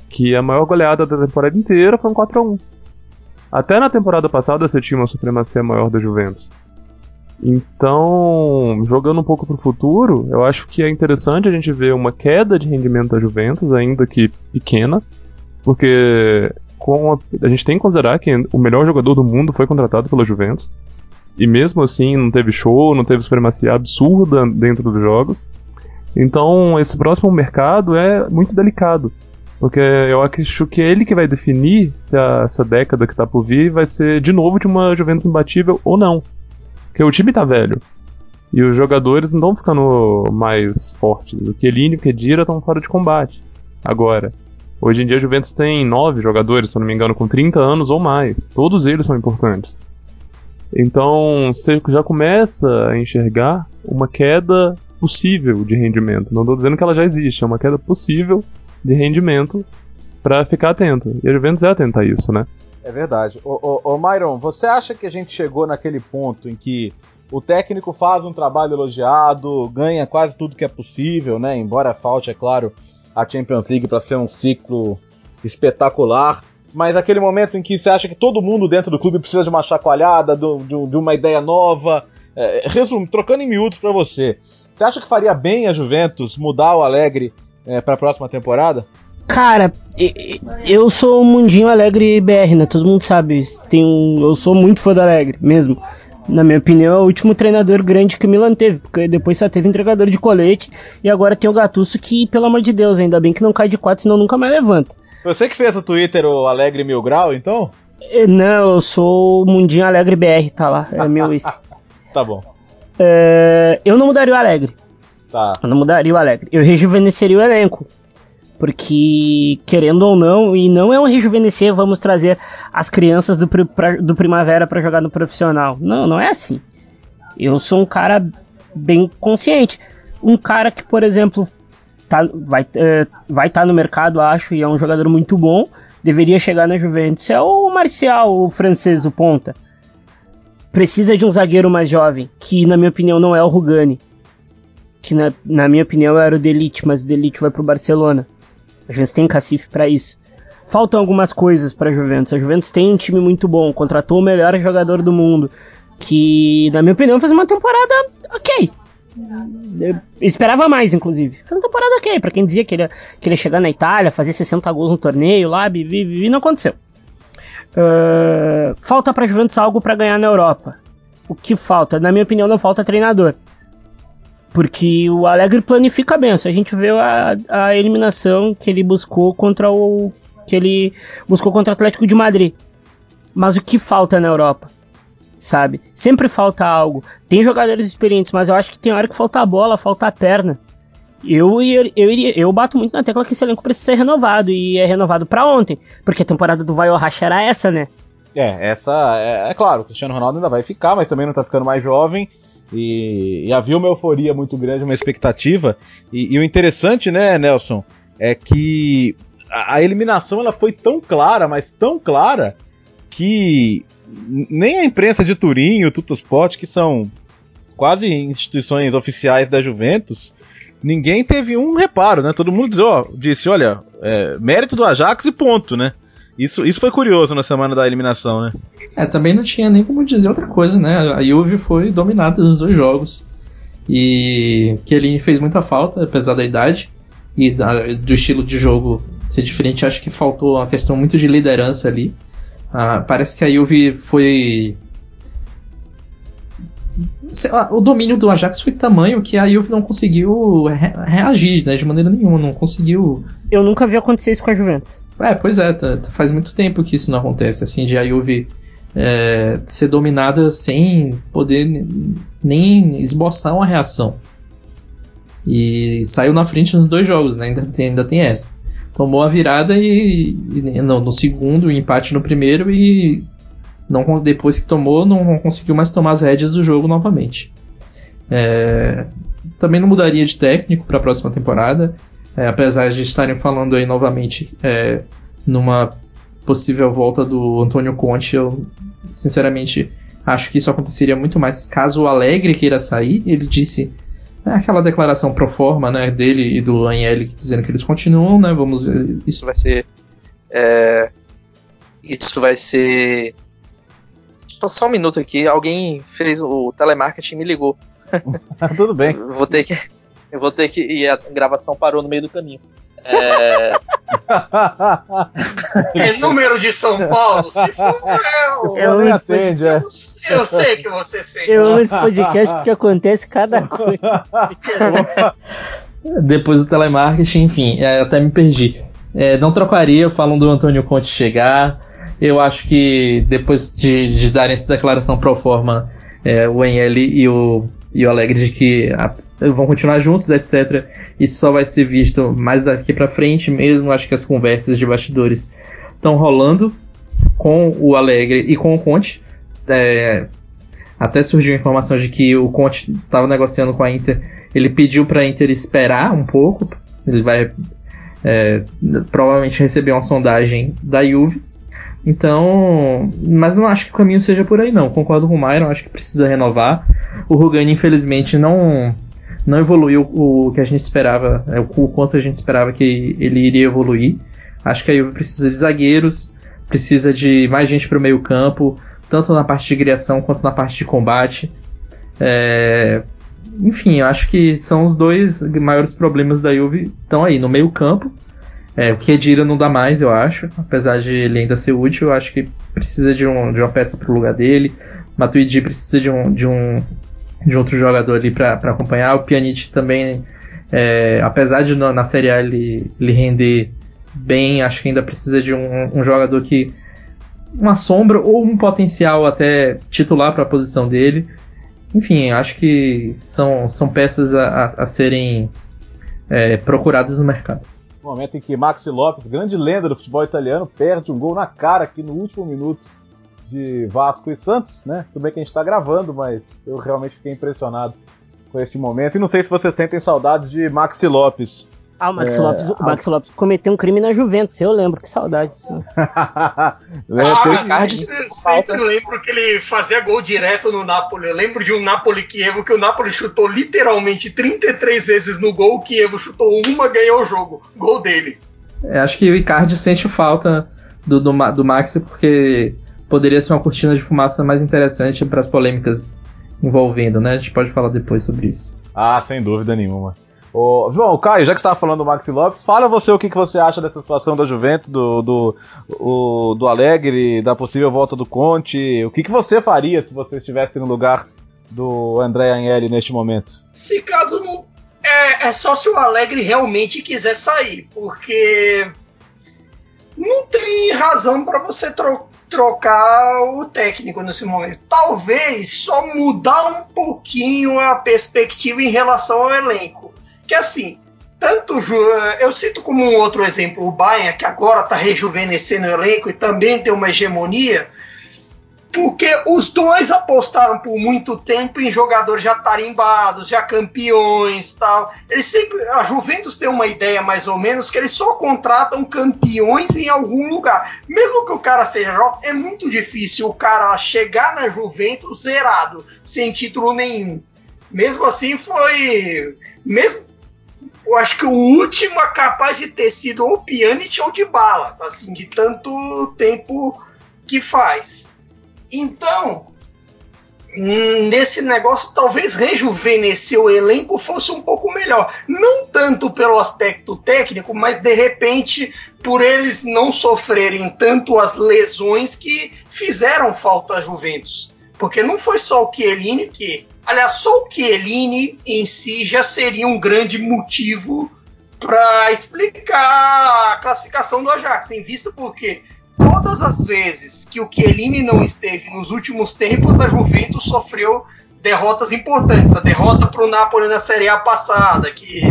Que a maior goleada da temporada inteira foi um 4x1. Até na temporada passada você tinha uma supremacia maior da Juventus. Então, jogando um pouco pro futuro, eu acho que é interessante a gente ver uma queda de rendimento da Juventus, ainda que pequena, porque com a, a gente tem que considerar que o melhor jogador do mundo foi contratado pela Juventus. E mesmo assim não teve show, não teve supremacia absurda dentro dos jogos. Então, esse próximo mercado é muito delicado. Porque eu acho que é ele que vai definir se a, essa década que tá por vir vai ser de novo de uma Juventus imbatível ou não. Porque o time tá velho. E os jogadores não estão ficando mais fortes. O Chiellini e o Kedira estão fora de combate. Agora. Hoje em dia a Juventus tem nove jogadores, se eu não me engano, com 30 anos ou mais. Todos eles são importantes. Então você já começa a enxergar uma queda possível de rendimento. Não estou dizendo que ela já existe, é uma queda possível de rendimento para ficar atento. E a Juventus é atenta a isso, né? É verdade. Ô, ô, ô Myron, você acha que a gente chegou naquele ponto em que o técnico faz um trabalho elogiado, ganha quase tudo que é possível, né? Embora falte, é claro, a Champions League para ser um ciclo espetacular, mas aquele momento em que você acha que todo mundo dentro do clube precisa de uma chacoalhada, de, de uma ideia nova. É, resumo, trocando em miúdos para você. Você acha que faria bem a Juventus mudar o Alegre é, para a próxima temporada? Cara, eu sou o Mundinho Alegre BR, né? Todo mundo sabe. Tem um, eu sou muito fã do Alegre, mesmo. Na minha opinião, é o último treinador grande que o Milan teve, porque depois só teve entregador de colete e agora tem o Gattuso que, pelo amor de Deus, ainda bem que não cai de quatro, senão nunca mais levanta. Você que fez o Twitter o Alegre Mil Grau, então? É, não, eu sou o Mundinho Alegre BR, tá lá, é meu esse. tá bom. É, eu não mudaria o Alegre. Tá. Eu não mudaria o Alegre. Eu rejuvenesceria o elenco. Porque, querendo ou não, e não é um rejuvenescer, vamos trazer as crianças do, pra, do Primavera para jogar no profissional. Não, não é assim. Eu sou um cara bem consciente. Um cara que, por exemplo, tá, vai estar é, vai tá no mercado, acho, e é um jogador muito bom, deveria chegar na Juventus. É o Marcial, o francês, o ponta. Precisa de um zagueiro mais jovem, que na minha opinião não é o Rugani. Que na, na minha opinião era o Delite, mas o Delite vai pro Barcelona. A Juventus tem cacife para isso. Faltam algumas coisas para a Juventus. A Juventus tem um time muito bom, contratou o melhor jogador do mundo, que, na minha opinião, fez uma temporada ok. Eu esperava mais, inclusive. Fez uma temporada ok, pra quem dizia que ele, ia, que ele ia chegar na Itália, fazer 60 gols no torneio lá, e não aconteceu. Uh, falta pra Juventus algo para ganhar na Europa. O que falta? Na minha opinião, não falta treinador. Porque o Alegre planifica bem. Se a gente vê a, a eliminação que ele buscou contra o. que ele buscou contra o Atlético de Madrid. Mas o que falta na Europa? Sabe? Sempre falta algo. Tem jogadores experientes, mas eu acho que tem hora que falta a bola, falta a perna. Eu, eu, eu, eu bato muito na tecla que esse elenco precisa ser renovado. E é renovado para ontem. Porque a temporada do Vai Racha era essa, né? É, essa. É, é, claro, o Cristiano Ronaldo ainda vai ficar, mas também não tá ficando mais jovem. E, e, havia uma euforia muito grande, uma expectativa. E, e o interessante, né, Nelson, é que a, a, eliminação ela foi tão clara, mas tão clara, que nem a imprensa de Turim o Tuttosport, que são quase instituições oficiais da Juventus, ninguém teve um reparo, né? Todo mundo disse, ó, disse olha, é, mérito do Ajax e ponto, né? Isso, isso foi curioso na semana da eliminação, né? É, também não tinha nem como dizer outra coisa, né? A Juve foi dominada nos dois jogos. E Chiellini fez muita falta, apesar da idade e da, do estilo de jogo ser diferente. Acho que faltou uma questão muito de liderança ali. Ah, parece que a Juve foi o domínio do Ajax foi tamanho que a Juve não conseguiu re reagir, né, de maneira nenhuma, não conseguiu. Eu nunca vi acontecer isso com a Juventus. É, pois é, tá, tá, faz muito tempo que isso não acontece, assim, de a é, ser dominada sem poder nem esboçar uma reação. E saiu na frente nos dois jogos, né, ainda tem, ainda tem essa. Tomou a virada e, e não, no segundo, o empate no primeiro e não, depois que tomou, não conseguiu mais tomar as rédeas do jogo novamente. É, também não mudaria de técnico para a próxima temporada, é, apesar de estarem falando aí novamente é, numa possível volta do Antônio Conte. Eu, sinceramente, acho que isso aconteceria muito mais caso o Alegre queira sair. Ele disse é, aquela declaração pro forma né, dele e do Agnelli dizendo que eles continuam, né? Vamos, isso vai ser. É, isso vai ser só um minuto aqui. Alguém fez o telemarketing e me ligou. Tudo bem. vou ter que. Eu vou ter que. E a gravação parou no meio do caminho. É... é número de São Paulo, se for. Eu, eu, eu, atende, é. eu, eu sei que você sente. Eu amo esse podcast porque acontece cada coisa. Depois do telemarketing, enfim, é, até me perdi. É, não trocaria, falam do Antônio Conte chegar. Eu acho que depois de, de darem essa declaração pro forma, é, o NL e o, e o Alegre de que a, vão continuar juntos, etc. Isso só vai ser visto mais daqui para frente mesmo. Acho que as conversas de bastidores estão rolando com o Alegre e com o Conte. É, até surgiu a informação de que o Conte estava negociando com a Inter. Ele pediu para a Inter esperar um pouco. Ele vai é, provavelmente receber uma sondagem da Juve então, mas não acho que o caminho seja por aí não. Concordo com o Myron, acho que precisa renovar. O Rugani infelizmente não não evoluiu o que a gente esperava, é, o quanto a gente esperava que ele iria evoluir. Acho que a Juve precisa de zagueiros, precisa de mais gente para o meio campo, tanto na parte de criação quanto na parte de combate. É, enfim, eu acho que são os dois maiores problemas da Juve estão aí no meio campo. É, o Kedira não dá mais, eu acho, apesar de ele ainda ser útil, eu acho que precisa de, um, de uma peça para o lugar dele. Matuidi precisa de um, de um de outro jogador ali para acompanhar. O Pjanic também, é, apesar de na Série A ele, ele render bem, acho que ainda precisa de um, um jogador que uma sombra ou um potencial até titular para a posição dele. Enfim, acho que são, são peças a, a, a serem é, procuradas no mercado. Momento em que Maxi Lopes, grande lenda do futebol italiano, perde um gol na cara aqui no último minuto de Vasco e Santos, né? Tudo bem que a gente está gravando, mas eu realmente fiquei impressionado com este momento. E não sei se vocês sentem saudades de Maxi Lopes. Ah, o Max, é, Lopes, o Max Lopes cometeu um crime na Juventus, eu lembro, que saudade. Sim. ah, mas sempre lembro que ele fazia gol direto no Napoli. Eu lembro de um Napoli-Kievo que o Napoli chutou literalmente 33 vezes no gol, o Kievo chutou uma, ganhou o jogo. Gol dele. É, acho que o Icardi sente falta do, do, do Max porque poderia ser uma cortina de fumaça mais interessante para as polêmicas envolvendo, né? A gente pode falar depois sobre isso. Ah, sem dúvida nenhuma. Ô, João, Caio, já que você estava falando do Maxi Lopes, fala você o que, que você acha dessa situação da Juventus, do, do, o, do Alegre, da possível volta do Conte. O que, que você faria se você estivesse no lugar do André Agnelli neste momento? Se caso não. É, é só se o Alegre realmente quiser sair, porque não tem razão para você trocar trocar o técnico nesse momento. Talvez só mudar um pouquinho a perspectiva em relação ao elenco. Que assim, tanto eu cito como um outro exemplo o Bayern, que agora está rejuvenescendo o elenco e também tem uma hegemonia porque os dois apostaram por muito tempo em jogadores já tarimbados, já campeões tal. Eles sempre, a Juventus tem uma ideia mais ou menos que eles só contratam campeões em algum lugar. Mesmo que o cara seja jovem, é muito difícil o cara chegar na Juventus zerado, sem título nenhum. Mesmo assim foi, mesmo eu acho que o último é capaz de ter sido ou Pjanic ou de bala, assim, de tanto tempo que faz. Então, nesse negócio, talvez rejuvenescer o elenco fosse um pouco melhor. Não tanto pelo aspecto técnico, mas de repente por eles não sofrerem tanto as lesões que fizeram falta a Juventus. Porque não foi só o Chiellini que. Aliás, só o Chiellini em si já seria um grande motivo para explicar a classificação do Ajax, em vista porque todas as vezes que o Chiellini não esteve nos últimos tempos, a Juventus sofreu derrotas importantes. A derrota para o Napoli na Série A passada, que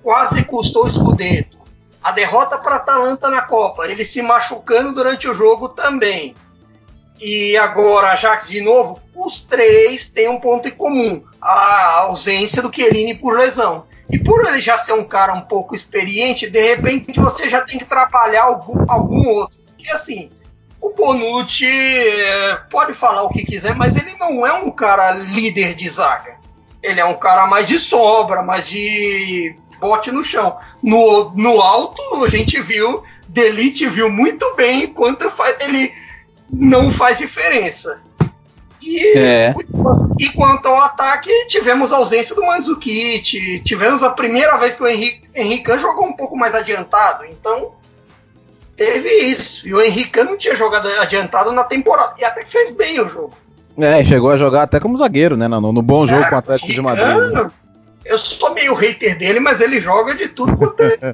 quase custou o Scudetto. A derrota para a Atalanta na Copa, ele se machucando durante o jogo também. E agora, Ajax de novo, os três têm um ponto em comum: a ausência do Chiellini por lesão. E por ele já ser um cara um pouco experiente, de repente você já tem que trabalhar algum, algum outro. Porque assim, o Bonucci é, pode falar o que quiser, mas ele não é um cara líder de zaga. Ele é um cara mais de sobra, mais de bote no chão. No, no alto, a gente viu, Delite viu muito bem quanto ele não faz diferença. E, é. e quanto ao ataque, tivemos a ausência do Mandzukic, tivemos a primeira vez que o Henrique, Henrique jogou um pouco mais adiantado, então teve isso. E o Henrique não tinha jogado adiantado na temporada, e até que fez bem o jogo. É, chegou a jogar até como zagueiro, né? No, no bom jogo é, com o Atlético de Madrid. Né? Eu sou meio hater dele, mas ele joga de tudo quanto é.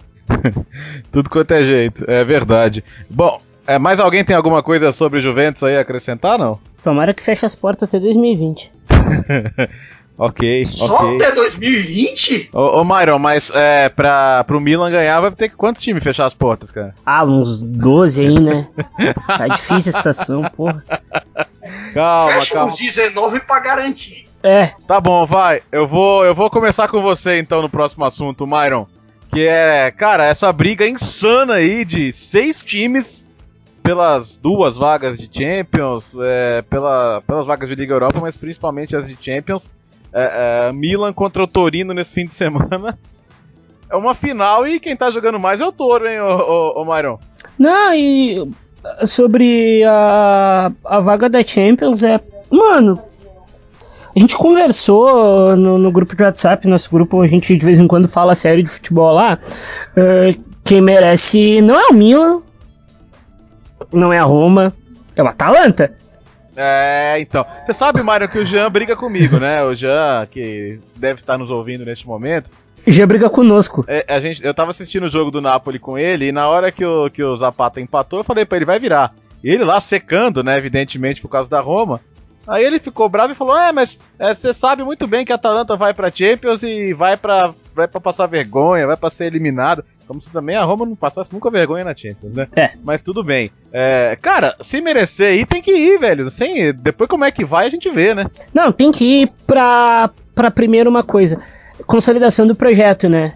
tudo quanto é jeito, é verdade. Bom, é, mais alguém tem alguma coisa sobre Juventus aí a acrescentar, não? Tomara que feche as portas até 2020. ok, Só okay. até 2020? Ô, ô Myron, mas é, pra, pro Milan ganhar vai ter que quantos times fechar as portas, cara? Ah, uns 12 aí, né? tá difícil a situação, porra. Calma, Fecha calma. uns 19 pra garantir. É. Tá bom, vai. Eu vou, eu vou começar com você então no próximo assunto, Myron. Que é, cara, essa briga insana aí de seis times pelas duas vagas de Champions, é, pela, pelas vagas de Liga Europa, mas principalmente as de Champions. É, é, Milan contra o Torino nesse fim de semana. É uma final e quem tá jogando mais é o Toro, hein, ô, ô, ô? Não, e sobre a, a vaga da Champions é. Mano, a gente conversou no, no, grupo de WhatsApp, nosso grupo, a gente de vez em quando fala sério de futebol lá. Uh, quem merece não é o Milan, não é a Roma, é o Atalanta. É, então. Você sabe, Mário, que o Jean briga comigo, né? O Jean, que deve estar nos ouvindo neste momento. Jean briga conosco. É, a gente, eu tava assistindo o jogo do Napoli com ele e na hora que o, que o Zapata empatou, eu falei pra ele, vai virar. E ele lá secando, né, evidentemente por causa da Roma. Aí ele ficou bravo e falou: É, mas é, você é, sabe muito bem que a Atalanta vai pra Champions e vai pra, vai pra passar vergonha, vai pra ser eliminada. Como se também a Roma não passasse nunca vergonha na Champions, né? É. Mas tudo bem. É, cara, se merecer ir, tem que ir, velho. Sem, depois como é que vai, a gente vê, né? Não, tem que ir pra, pra primeiro uma coisa. Consolidação do projeto, né?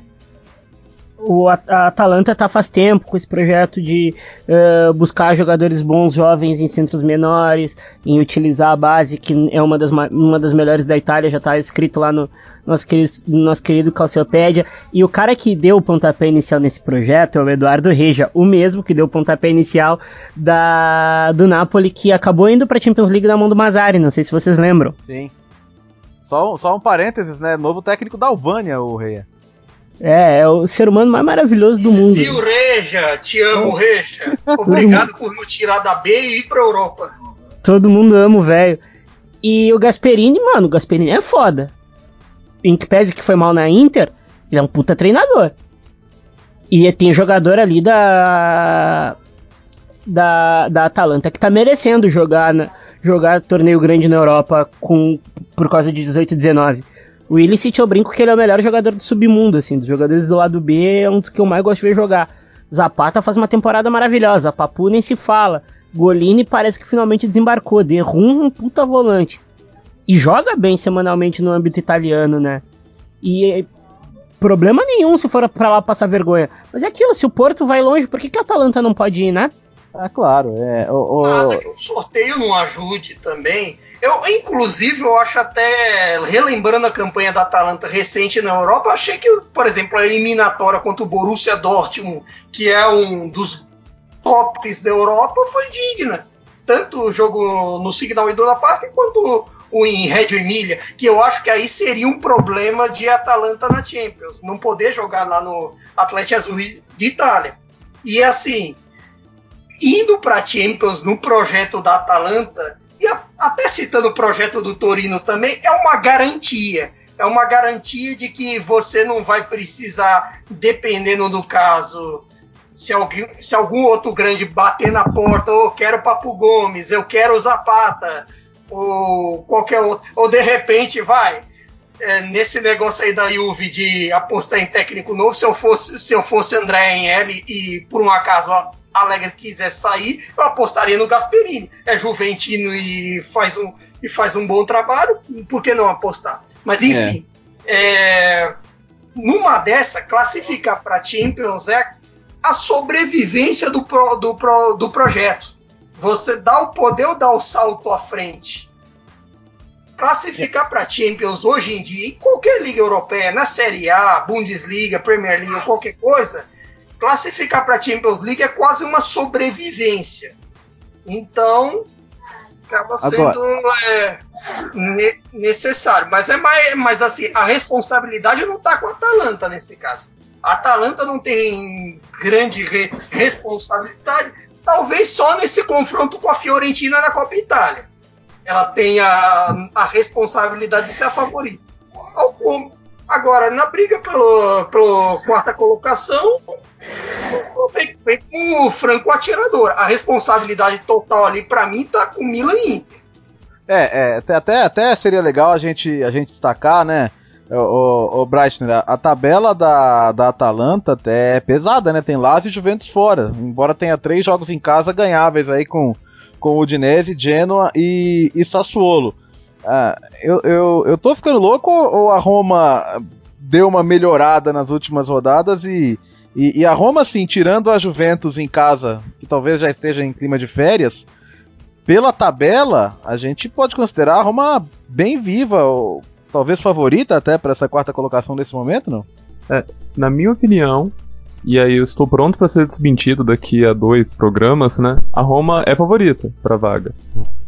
O, a, Atalanta está faz tempo com esse projeto de uh, buscar jogadores bons, jovens em centros menores, em utilizar a base, que é uma das, uma das melhores da Itália, já está escrito lá no nosso querido, nosso querido Calciopédia. E o cara que deu o pontapé inicial nesse projeto é o Eduardo Reja, o mesmo que deu o pontapé inicial da, do Napoli, que acabou indo para a Champions League na mão do Mazzari, não sei se vocês lembram. Sim. Só, só um parênteses, né? Novo técnico da Albânia, o Reia. É, é o ser humano mais maravilhoso do mundo. Viu, Reja? Te amo, Reja. Obrigado por me tirar da B e ir pra Europa. Todo mundo ama o velho. E o Gasperini, mano, o Gasperini é foda. Em que pese que foi mal na Inter, ele é um puta treinador. E tem jogador ali da. Da, da Atalanta que tá merecendo jogar, na, jogar torneio grande na Europa com, por causa de 18 e 19. O Illicit eu brinco que ele é o melhor jogador do submundo, assim, dos jogadores do lado B, é um dos que eu mais gosto de ver jogar. Zapata faz uma temporada maravilhosa, Papu nem se fala. Golini parece que finalmente desembarcou, de rum um puta volante. E joga bem semanalmente no âmbito italiano, né? E problema nenhum se for pra lá passar vergonha. Mas é aquilo, se o Porto vai longe, por que, que a Atalanta não pode ir, né? Ah, claro. É, o, o... Nada que o sorteio não ajude também. Eu, inclusive, eu acho até, relembrando a campanha da Atalanta recente na Europa, achei que, por exemplo, a eliminatória contra o Borussia Dortmund, que é um dos tops da Europa, foi digna. Tanto o jogo no Signal Iduna Park quanto o em Reggio Emilia, que eu acho que aí seria um problema de Atalanta na Champions, não poder jogar lá no Atlético Azul de Itália. E assim, indo para Champions no projeto da Atalanta, e a, até citando o projeto do Torino também, é uma garantia. É uma garantia de que você não vai precisar, dependendo do caso, se, alguém, se algum outro grande bater na porta, ou oh, quero Papo Gomes, eu quero Zapata, ou qualquer outro, ou de repente vai. É, nesse negócio aí da Juve de apostar em técnico novo, se eu fosse, se eu fosse André Enel e por um acaso Alegre quiser sair, eu apostaria no Gasperini. É juventino e faz um, e faz um bom trabalho, por que não apostar? Mas enfim, é. É, numa dessa, classificar para Champions é a sobrevivência do, pro, do, pro, do projeto. Você dá o poder dá o salto à frente? Classificar para Champions hoje em dia, em qualquer liga europeia, na Série A, Bundesliga, Premier League, qualquer coisa, classificar para a Champions League é quase uma sobrevivência. Então, acaba sendo é, ne necessário. Mas é mais, mas assim, a responsabilidade não está com a Atalanta nesse caso. A Atalanta não tem grande re responsabilidade, talvez só nesse confronto com a Fiorentina na Copa Itália. Ela tem a, a responsabilidade de ser a favorita. Agora, na briga pelo, pelo quarta colocação, vem, vem com o franco atirador. A responsabilidade total ali, para mim, tá com o Milan e Inter. É, é, até, até seria legal a gente, a gente destacar, né? O, o, Breitner, a, tabela da, da Atalanta até é pesada, né? Tem Lazio e Juventus fora. Embora tenha três jogos em casa ganháveis aí com, com o Udinese, Genoa e, e Sassuolo. Ah, eu, eu, eu tô ficando louco ou a Roma deu uma melhorada nas últimas rodadas e, e, e, a Roma, assim, tirando a Juventus em casa, que talvez já esteja em clima de férias, pela tabela, a gente pode considerar a Roma bem viva, ou talvez favorita até para essa quarta colocação nesse momento, não? É, na minha opinião, e aí eu estou pronto para ser desmentido daqui a dois programas, né? A Roma é favorita para vaga.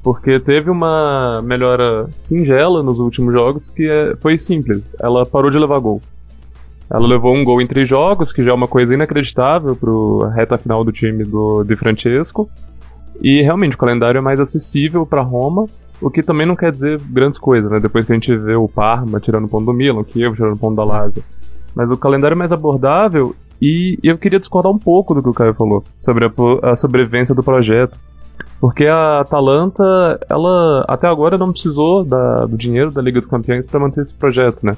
Porque teve uma melhora singela nos últimos jogos que é, foi simples. Ela parou de levar gol. Ela levou um gol em três jogos, que já é uma coisa inacreditável para a reta final do time do Di Francesco. E realmente o calendário é mais acessível para Roma, o que também não quer dizer grandes coisas, né? Depois que a gente vê o Parma tirando o ponto do Milan, o Kiev tirando o ponto da Lazio. Mas o calendário é mais abordável e eu queria discordar um pouco do que o Caio falou sobre a, a sobrevivência do projeto. Porque a Atalanta, ela até agora não precisou da, do dinheiro da Liga dos Campeões para manter esse projeto, né?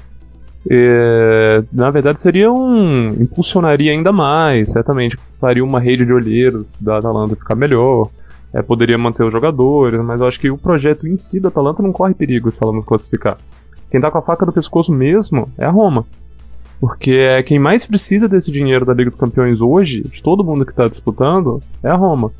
E, na verdade, seria um. impulsionaria ainda mais, certamente. Faria uma rede de olheiros da Atalanta ficar melhor. É, poderia manter os jogadores, mas eu acho que o projeto em si da Atalanta não corre perigo se ela não classificar. Quem tá com a faca do pescoço mesmo é a Roma. Porque é quem mais precisa desse dinheiro da Liga dos Campeões hoje, de todo mundo que tá disputando, é a Roma.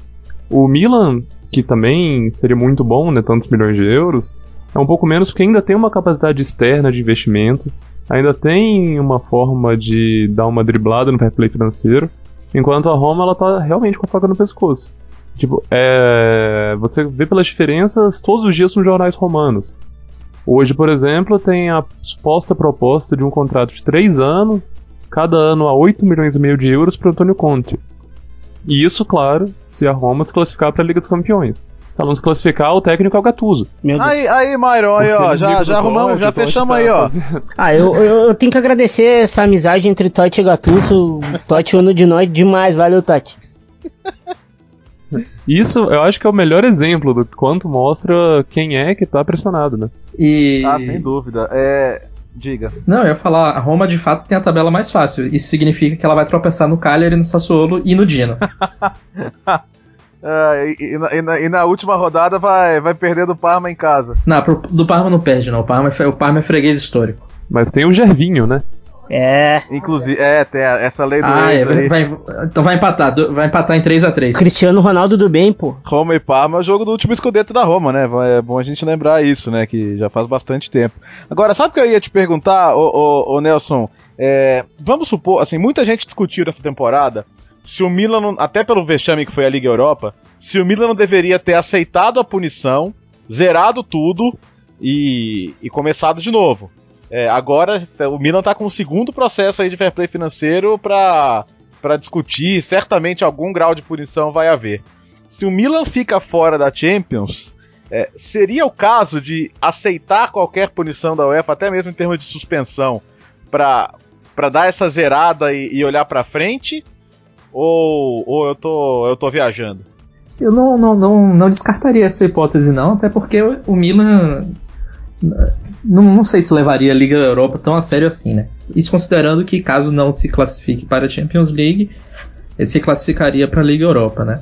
O Milan, que também seria muito bom, né, tantos milhões de euros, é um pouco menos porque ainda tem uma capacidade externa de investimento, ainda tem uma forma de dar uma driblada no fair play financeiro, enquanto a Roma ela tá realmente com a faca no pescoço. Tipo, é, você vê pelas diferenças todos os dias nos jornais romanos. Hoje, por exemplo, tem a suposta proposta de um contrato de 3 anos, cada ano a 8 milhões e meio de euros para Antônio Conte. E isso, claro, se a Roma se classificar para a Liga dos Campeões. Não se classificar, o técnico é o Gattuso. Aí, aí, Myron, aí, ó, já, já arrumamos, já fechamos aí, ó. Ah, eu, eu, eu, tenho que agradecer essa amizade entre Totti e Gattuso. Totti uno de nós demais, valeu, Totti. Isso eu acho que é o melhor exemplo do quanto mostra quem é que tá pressionado, né? E... Ah, sem dúvida. É... Diga. Não, eu ia falar, a Roma de fato tem a tabela mais fácil. Isso significa que ela vai tropeçar no Cagliari, no Sassuolo e no Dino. Uh, e, e, e, na, e, na, última rodada vai, vai perder do Parma em casa. Não, pro, do Parma não perde, não. O Parma, é, o Parma é freguês histórico. Mas tem o Gervinho, né? É. Inclusive, é, tem essa lei do ah, é, vai, Então vai empatar, vai empatar em 3x3. Cristiano Ronaldo do bem, pô. Roma e Parma é o jogo do último escudeto da Roma, né? É bom a gente lembrar isso, né? Que já faz bastante tempo. Agora, sabe o que eu ia te perguntar, ô, ô, ô Nelson? É, vamos supor, assim, muita gente discutiu essa temporada se o Milan, não, até pelo vexame que foi a Liga Europa, se o Milan não deveria ter aceitado a punição, zerado tudo e, e começado de novo. É, agora o Milan está com o segundo processo aí de fair play financeiro para para discutir, certamente algum grau de punição vai haver. Se o Milan fica fora da Champions, é, seria o caso de aceitar qualquer punição da UEFA, até mesmo em termos de suspensão, para dar essa zerada e, e olhar para frente? Ou, ou eu, tô, eu tô viajando? Eu não, não, não, não descartaria essa hipótese, não, até porque o Milan. Não, não sei se levaria a Liga Europa tão a sério assim, né? Isso considerando que, caso não se classifique para a Champions League, ele se classificaria para a Liga Europa, né?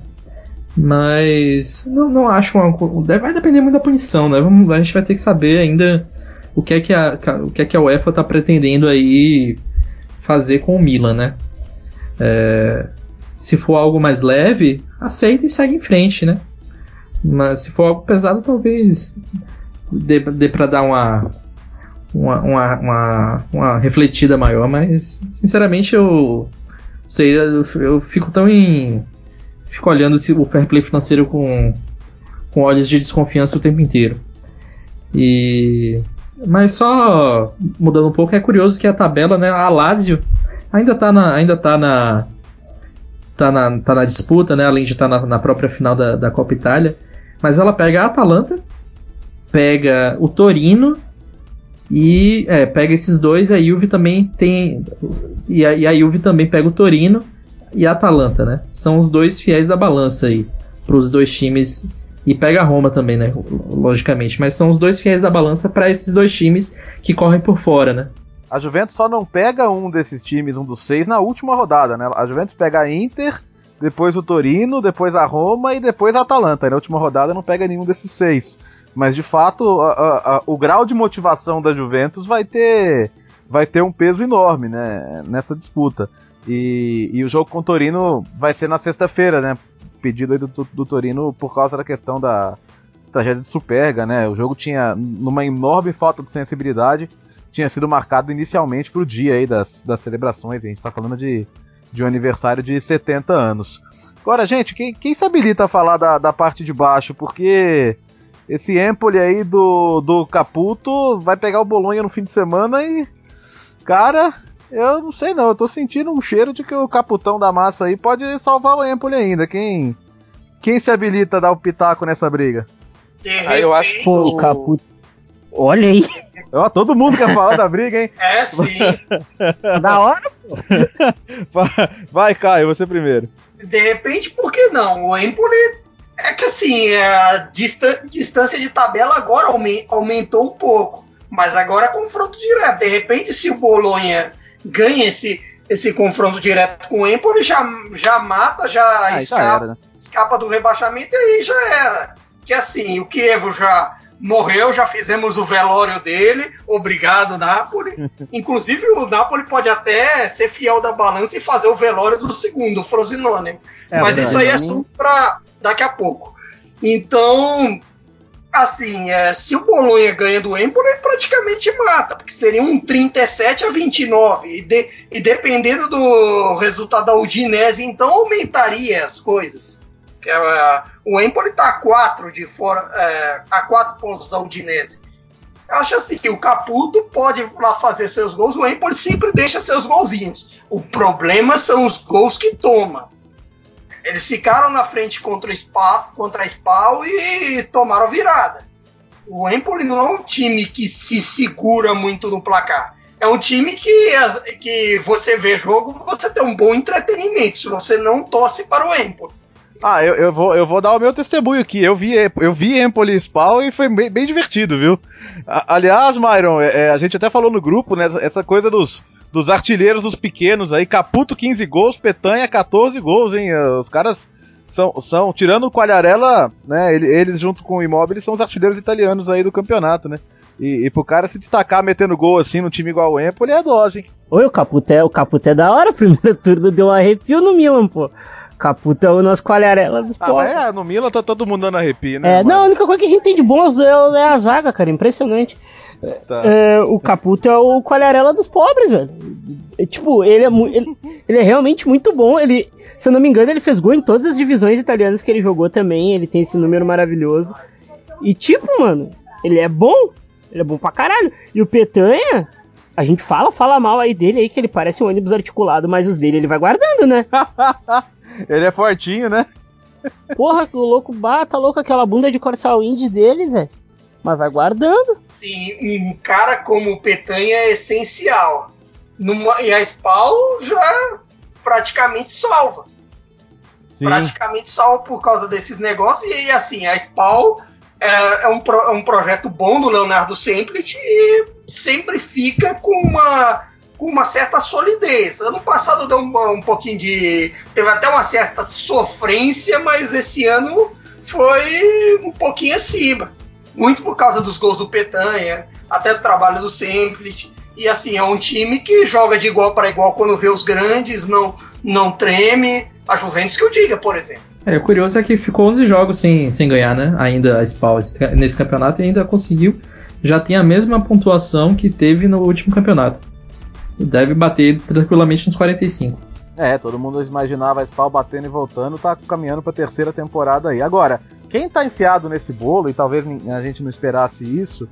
Mas não, não acho uma. Vai depender muito da punição, né? Vamos, a gente vai ter que saber ainda o que é que a, o que é que a UEFA está pretendendo aí fazer com o Milan, né? É, se for algo mais leve, aceita e segue em frente, né? Mas se for algo pesado, talvez dê, dê para dar uma, uma, uma, uma, uma, refletida maior, mas sinceramente eu sei, eu, eu fico tão em. Fico olhando o fair play financeiro com, com olhos de desconfiança o tempo inteiro. E. Mas só mudando um pouco, é curioso que a tabela, né? A Lazio ainda tá na. Ainda tá na tá na, tá na disputa, né? Além de estar tá na, na, própria final da, da Copa Itália. Mas ela pega a Atalanta, pega o Torino e é, pega esses dois. A Juve também tem. E a, e a Juve também pega o Torino e a Atalanta, né? São os dois fiéis da balança aí para os dois times. E pega a Roma também, né? Logicamente. Mas são os dois fiéis da balança para esses dois times que correm por fora, né? A Juventus só não pega um desses times, um dos seis, na última rodada, né? A Juventus pega a Inter, depois o Torino, depois a Roma e depois a Atalanta. E na última rodada não pega nenhum desses seis. Mas de fato, a, a, a, o grau de motivação da Juventus vai ter, vai ter um peso enorme né, nessa disputa. E, e o jogo com o Torino vai ser na sexta-feira, né? Pedido aí do, do, Torino por causa da questão da tragédia de Superga, né? O jogo tinha numa enorme falta de sensibilidade tinha sido marcado inicialmente para o dia aí das, das celebrações. A gente está falando de de um aniversário de 70 anos. Agora, gente, quem, quem se habilita a falar da, da parte de baixo? Porque esse Empoli aí do, do Caputo vai pegar o Bolonha no fim de semana e. Cara, eu não sei não, eu tô sentindo um cheiro de que o caputão da massa aí pode salvar o Empoli ainda. Quem, quem se habilita a dar o pitaco nessa briga? Ah, eu acho que o Caputo. Olha aí. Ó, todo mundo quer falar da briga, hein? É, sim. da hora, pô. Vai, Caio, você primeiro. De repente, por que não? O Empoli é que assim, a distância de tabela agora aumentou um pouco. Mas agora é confronto direto. De repente, se o Bolonha ganha esse, esse confronto direto com o Empoli, já, já mata, já, ah, escapa, já era, né? escapa do rebaixamento e aí já era. Que assim, o Kievo já morreu, já fizemos o velório dele. Obrigado, Napoli. Inclusive, o Napoli pode até ser fiel da balança e fazer o velório do segundo, o Frosinone. É, Mas isso aí é assunto para daqui a pouco. Então, assim, é, se o Bolonha ganha do Empoli, praticamente mata, porque seria um 37 a 29. E, de, e dependendo do resultado da Udinese, então aumentaria as coisas que é, o Empoli está a quatro de fora, é, a quatro pontos da Udinese. Acho assim que o Caputo pode lá fazer seus gols, o Empoli sempre deixa seus golzinhos. O problema são os gols que toma. Eles ficaram na frente contra, o Spa, contra a e tomaram virada. O Empoli não é um time que se segura muito no placar. É um time que, que você vê jogo, você tem um bom entretenimento, se você não torce para o Empoli. Ah, eu, eu, vou, eu vou dar o meu testemunho aqui. Eu vi, eu vi Empoli Spawn e foi bem, bem divertido, viu? A, aliás, Myron, é, é, a gente até falou no grupo, né? Essa coisa dos, dos artilheiros dos pequenos aí. Caputo 15 gols, Petanha 14 gols, hein? Os caras são, são tirando o Qualharela, né? Eles junto com o Imóvel são os artilheiros italianos aí do campeonato, né? E, e pro cara se destacar metendo gol assim no time igual o Empoli é dose, hein? Oi, o Caputo é, o Caputo é da hora, primeiro turno deu um arrepio no Milan, pô. Caputo é o nosso qualharela dos ah, pobres. É, no Milan tá todo mundo dando arrepio, né? É, não, a única coisa que a gente tem de bom é, é a zaga, cara, impressionante. Tá. É, o Caputo é o qualharela dos pobres, velho. É, tipo, ele é, ele, ele, é realmente muito bom. Ele, se eu não me engano, ele fez gol em todas as divisões italianas que ele jogou também. Ele tem esse número maravilhoso. E, tipo, mano, ele é bom. Ele é bom pra caralho. E o Petanha, a gente fala, fala mal aí dele aí, que ele parece um ônibus articulado, mas os dele ele vai guardando, né? Ele é fortinho, né? Porra, o louco bata louco aquela bunda de Corsal Indy dele, velho. Mas vai guardando. Sim, um cara como o Petanha é essencial. Numa, e a Spawn já praticamente salva. Sim. Praticamente salva por causa desses negócios. E assim, a Spawn é, é, um, é um projeto bom do Leonardo Semplit e sempre fica com uma com uma certa solidez. Ano passado deu um, um pouquinho de. teve até uma certa sofrência, mas esse ano foi um pouquinho acima. Muito por causa dos gols do Petanha, até do trabalho do Semplit. E assim, é um time que joga de igual para igual quando vê os grandes, não, não treme. A Juventus que eu diga, por exemplo. É, o curioso é que ficou 11 jogos sem, sem ganhar, né? Ainda a SPAL nesse campeonato e ainda conseguiu. Já tem a mesma pontuação que teve no último campeonato deve bater tranquilamente nos 45. É, todo mundo imaginava Spawn batendo e voltando, tá caminhando pra terceira temporada aí. Agora, quem tá enfiado nesse bolo, e talvez a gente não esperasse isso,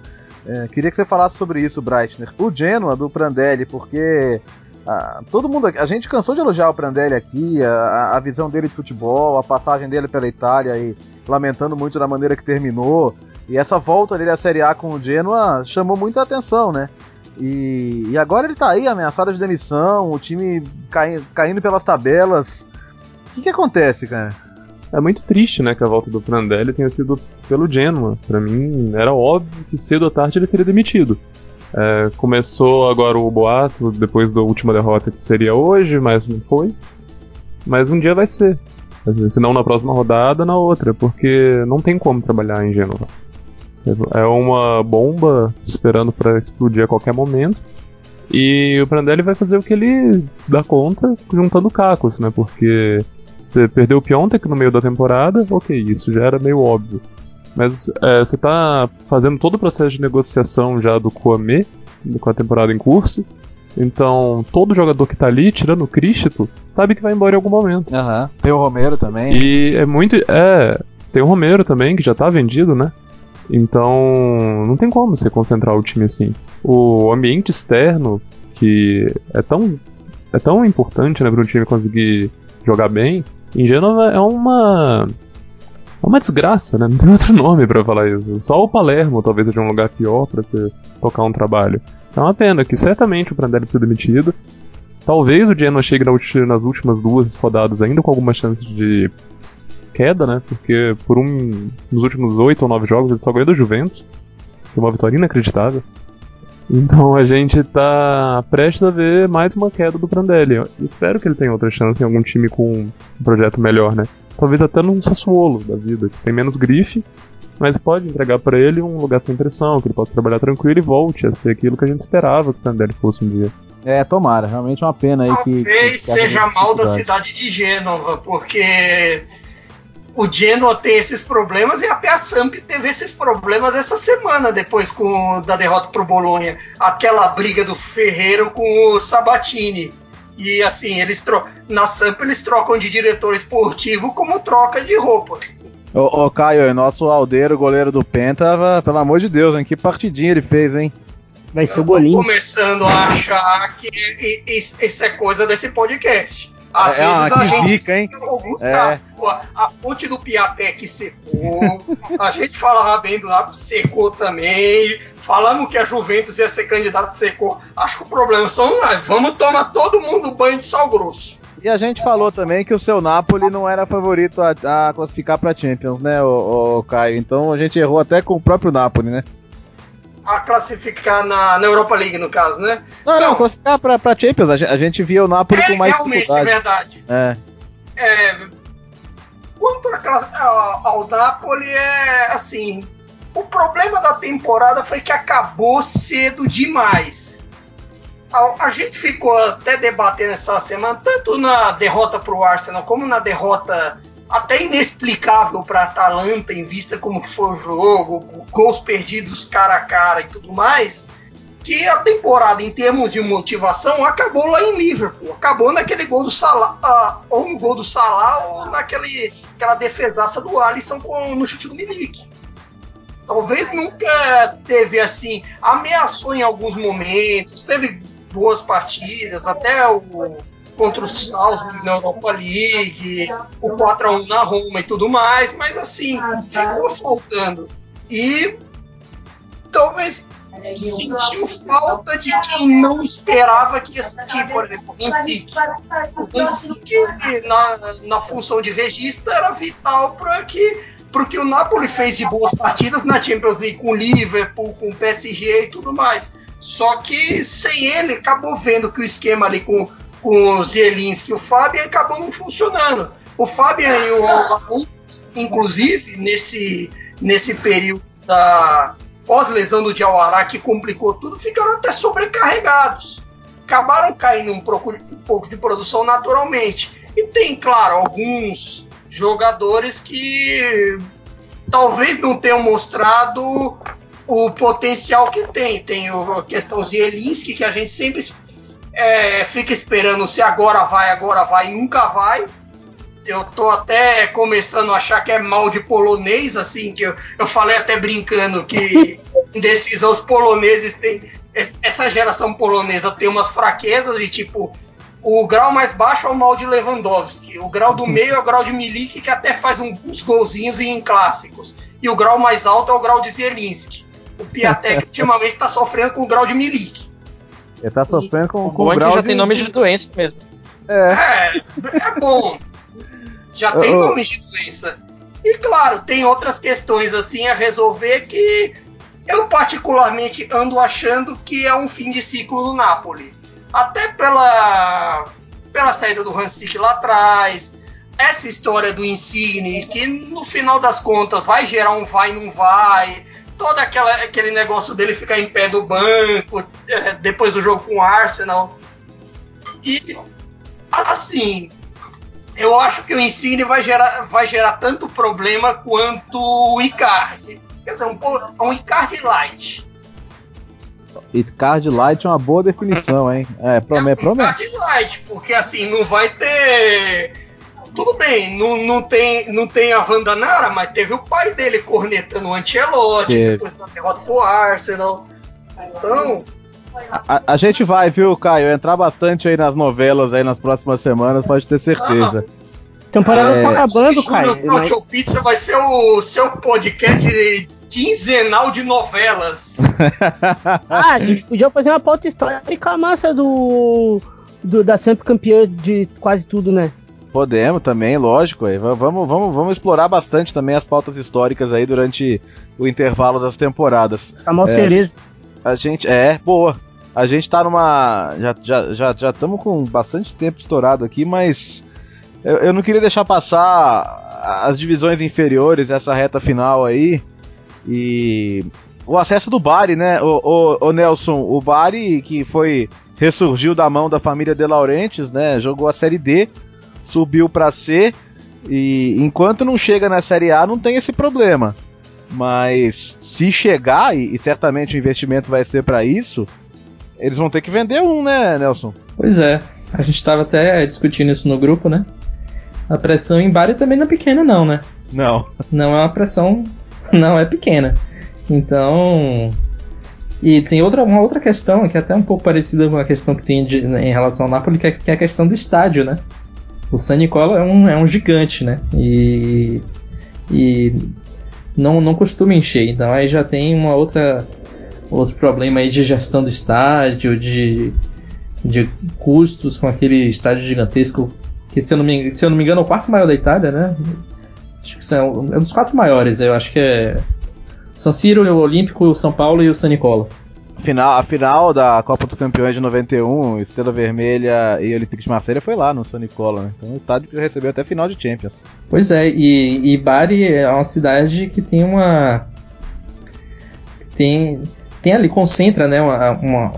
é, queria que você falasse sobre isso, Breitner. O Genoa do Prandelli, porque ah, todo mundo. A gente cansou de elogiar o Prandelli aqui, a, a, visão dele de futebol, a passagem dele pela Itália e lamentando muito da maneira que terminou. E essa volta dele à Série A com o Genoa chamou muita atenção, né? E, e agora ele tá aí ameaçado de demissão, o time cai, caindo pelas tabelas. O que, que acontece, cara? É muito triste, né, que a volta do Prandelli tenha sido pelo Genoa. Para mim, era óbvio que cedo ou tarde ele seria demitido. É, começou agora o boato, depois da última derrota, que seria hoje, mas não foi. Mas um dia vai ser. Se não na próxima rodada, na outra, porque não tem como trabalhar em Genoa. É uma bomba esperando para explodir a qualquer momento. E o Prandelli vai fazer o que ele dá conta juntando cacos, né? Porque você perdeu o Piontek no meio da temporada, ok, isso já era meio óbvio. Mas é, você tá fazendo todo o processo de negociação já do Kwame, com a temporada em curso. Então, todo jogador que tá ali, tirando o Cristo, sabe que vai embora em algum momento. Aham. Tem o Romero também. E é muito. É. Tem o Romero também, que já tá vendido, né? Então, não tem como você concentrar o time assim. O ambiente externo, que é tão, é tão importante, né, para um time conseguir jogar bem, em Gênova é uma. É uma desgraça, né? Não tem outro nome para falar isso. Só o Palermo talvez seja um lugar pior para você tocar um trabalho. É uma pena que certamente o Prandelli precisa ser demitido. Talvez o Genoa chegue nas últimas duas rodadas ainda com alguma chance de queda, né? Porque por um nos últimos oito ou nove jogos ele só ganhou do Juventus. Foi uma vitória inacreditável. Então a gente tá prestes a ver mais uma queda do Prandelli. Eu espero que ele tenha outra chance em algum time com um projeto melhor, né? Talvez até num Sassuolo da vida, que tem menos grife, mas pode entregar para ele um lugar sem pressão, que ele possa trabalhar tranquilo e volte a ser aquilo que a gente esperava que o Prandelli fosse um dia. É, tomara, realmente é uma pena aí que. Talvez que seja mal da cidade de Gênova, porque o Genoa tem esses problemas e até a Samp teve esses problemas essa semana, depois com, da derrota pro Bolonha. Aquela briga do Ferreiro com o Sabatini. E assim, eles na Samp eles trocam de diretor esportivo como troca de roupa. Ô, ô Caio, nosso aldeiro, goleiro do Penta, pelo amor de Deus, hein? Que partidinha ele fez, hein? Vai ser o golinho. começando a achar que isso é coisa desse podcast. Às É, vezes ah, a gente dica, hein? alguns É. A fonte do Piaté que secou. a gente falava bem do Napoli, secou também. Falamos que a Juventus ia ser candidato, secou. Acho que o problema são nós. Vamos tomar todo mundo banho de sal grosso. E a gente falou também que o seu Napoli não era favorito a, a classificar pra Champions, né, ô, ô, Caio? Então a gente errou até com o próprio Napoli, né? A classificar na, na Europa League, no caso, né? Não, não, classificar pra, pra Champions. A gente, via o Napoli É com mais realmente dificuldade. verdade. É. É, quanto a classe- a- ao Napoli, é assim. O problema da temporada foi que acabou cedo demais. A, a gente ficou até debatendo essa semana, tanto na derrota para o Arsenal, como na derrota até inexplicável para Atalanta, em vista como que foi o jogo, gols perdidos cara a cara e tudo mais que a temporada, em termos de motivação, acabou lá em Liverpool. Acabou naquele gol do Salah, ah, ou no gol do Salah, ou naquele, aquela defesaça do Alisson com, no chute do Milik. Talvez nunca teve assim, ameaçou em alguns momentos, teve boas partidas, até o contra o Salzburg na Europa League, o 4x1 na Roma e tudo mais, mas assim, ficou faltando. E talvez sentiu falta de quem não esperava que ia sentir, por exemplo, o Vincic. O Vincic, na, na função de regista, era vital para que pro que o Napoli fez de boas partidas na Champions League com o Liverpool, com o PSG e tudo mais. Só que sem ele, acabou vendo que o esquema ali com, com o Zielinski e o Fabian acabou não funcionando. O Fabian e o Alvaro, inclusive, nesse, nesse período da pós-lesão do Diawara, que complicou tudo, ficaram até sobrecarregados. Acabaram caindo um pouco, um pouco de produção naturalmente. E tem, claro, alguns jogadores que talvez não tenham mostrado o potencial que tem. Tem a questão Zielinski, que a gente sempre é, fica esperando se agora vai, agora vai, e nunca vai. Eu tô até começando a achar que é mal de polonês, assim, que eu, eu falei até brincando que em decisão os poloneses têm. Essa geração polonesa tem umas fraquezas de tipo. O grau mais baixo é o mal de Lewandowski. O grau do meio é o grau de Milik, que até faz uns golzinhos em clássicos. E o grau mais alto é o grau de Zielinski. O Piatek ultimamente está sofrendo com o grau de Milik. Ele tá sofrendo com, O com bom o é grau já de- tem nome de doença mesmo. É. É, é bom. Já tem ô. nome de doença. E claro, tem outras questões assim a resolver que eu particularmente ando achando que é um fim de ciclo do Napoli. Até pela, pela saída do Hansik lá atrás, essa história do Insigne, que no final das contas vai gerar um vai não vai, todo aquela, aquele negócio dele ficar em pé do banco eh, depois do jogo com o Arsenal. E assim, eu acho que o Insigne vai gerar, vai gerar tanto problema quanto o Icardi. Quer dizer, um, um Icardi light. Card Light é uma boa definição, hein? É, promete, É, promete. Card Light, porque assim, não vai ter. Tudo bem, não, não, tem, não tem a Wanda Nara, mas teve o pai dele cornetando o Ancelotti, Teve. depois da derrota pro Arsenal. Então, A, a gente vai, viu, Caio, entrar bastante aí nas novelas aí nas próximas semanas, pode ter certeza. Temporada É. tá acabando, cara. no Couch Pizza vai ser o seu podcast quinzenal de novelas. Ah, a gente podia fazer uma pauta histórica massa do, do da sempre campeã de quase tudo, né? Podemos também, lógico. Aí. Vamos, vamos, vamos explorar bastante também as pautas históricas aí durante o intervalo das temporadas. Camal É. Cerezo. A gente. É, boa. A gente tá numa. Já estamos já, já, com bastante tempo estourado aqui, mas. Eu, eu não queria deixar passar as divisões inferiores, essa reta final aí. E. O acesso do Bari, né? O, o, o Nelson, o Bari que foi. ressurgiu da mão da família De Laurentiis, né? Jogou a Série D, subiu pra C. E enquanto não chega na Série A, não tem esse problema. Mas se chegar, e, e certamente o investimento vai ser pra isso, eles vão ter que vender um, né, Nelson? Pois é, a gente tava até discutindo isso no grupo, né? A pressão em Bari também não é pequena, não, né? Não. Não é uma pressão, não é pequena. Então. E tem outra, uma outra questão que é até um pouco parecida com a questão que tem de- em relação ao Napoli, que é, que é a questão do estádio, né? O San Nicola é um, é um gigante, né? E. E não, não costuma encher. Então aí já tem uma outra outro problema aí de gestão do estádio, de, de custos com aquele estádio gigantesco, que se eu, não me, se eu não me engano é o quarto maior da Itália, né? Acho que são, é um dos quatro maiores, eu acho que é San Siro, o Olímpico, o São Paulo e o San Nicola. Final, a final da Copa dos Campeões de 91, Estrela Vermelha e Olympique de Marselha foi lá no San Nicola, né? Então o estádio que recebeu até final de Champions. Pois é, e, e Bari é uma cidade que tem uma. Tem, tem ali, concentra, né? Uma, uma,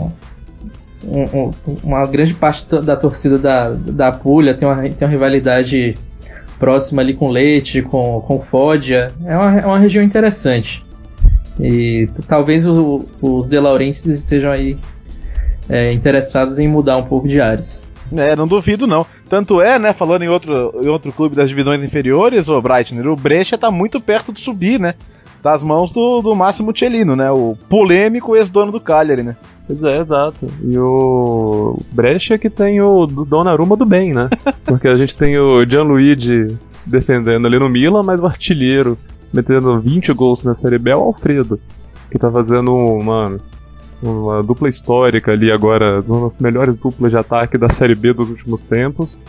um- um- uma grande parte da torcida da, da Puglia, tem uma, tem uma rivalidade próxima ali com Leite, com, com Foggia. É uma, é uma região interessante. E talvez o- os De Laurentiis estejam aí é, interessados em mudar um pouco de áreas. É, não duvido não. Tanto é, né, falando em outro, em outro clube das divisões inferiores, o Breitner, o Brecha tá muito perto de subir, né? Das mãos do, do Máximo Celino, né? O polêmico ex-dono do Cagliari, né? Pois é, exato. E o Brecha que tem o do- Donnarumma do bem, né? Porque a gente tem o Gianluigi defendendo ali no Milan, mas o artilheiro metendo 20 gols na Série B é o Alfredo, que tá fazendo, mano, uma dupla histórica ali agora, uma das melhores duplas de ataque da Série B dos últimos tempos,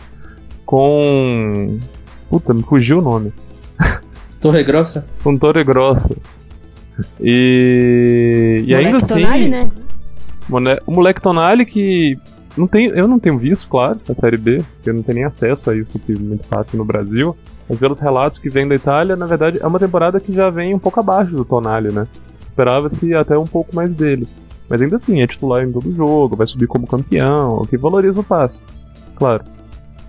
com... Puta, me fugiu o nome. Torre Grossa? Com Torre Grossa. E, e ainda assim... Tonali, né? O moleque Tonali que. Não tem, eu não tenho visto, claro, a série B, porque eu não tenho nem acesso a isso que é muito fácil no Brasil. Mas pelos relatos que vêm da Itália, na verdade, é uma temporada que já vem um pouco abaixo do Tonali, né? Esperava-se até um pouco mais dele. Mas ainda assim, é titular em todo jogo, vai subir como campeão, o que valoriza o passe. Claro.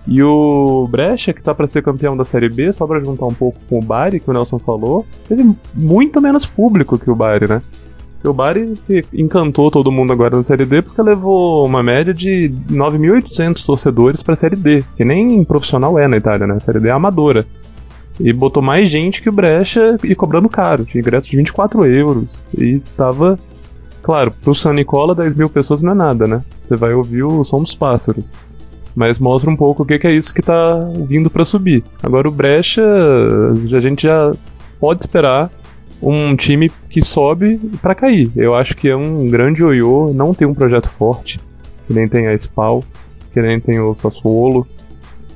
E o Brecha, que tá pra ser campeão da Série B, só pra juntar um pouco com o Bari, que o Nelson falou, teve muito menos público que o Bari, né? O Bari encantou todo mundo agora na Série D porque levou uma média de 9.800 torcedores pra Série D, que nem profissional é na Itália, né? A Série D é amadora. E botou mais gente que o Brecha e cobrando caro, tinha ingresso de 24 euros. E tava. Claro, pro San Nicola 10 mil pessoas não é nada, né? Você vai ouvir o som dos pássaros. Mas mostra um pouco o que que é isso que tá vindo pra subir. Agora o Brecha, a gente já pode esperar um time que sobe pra cair. Eu acho que é um grande ioiô, não tem um projeto forte, que nem tem a Spal, que nem tem o Sassuolo,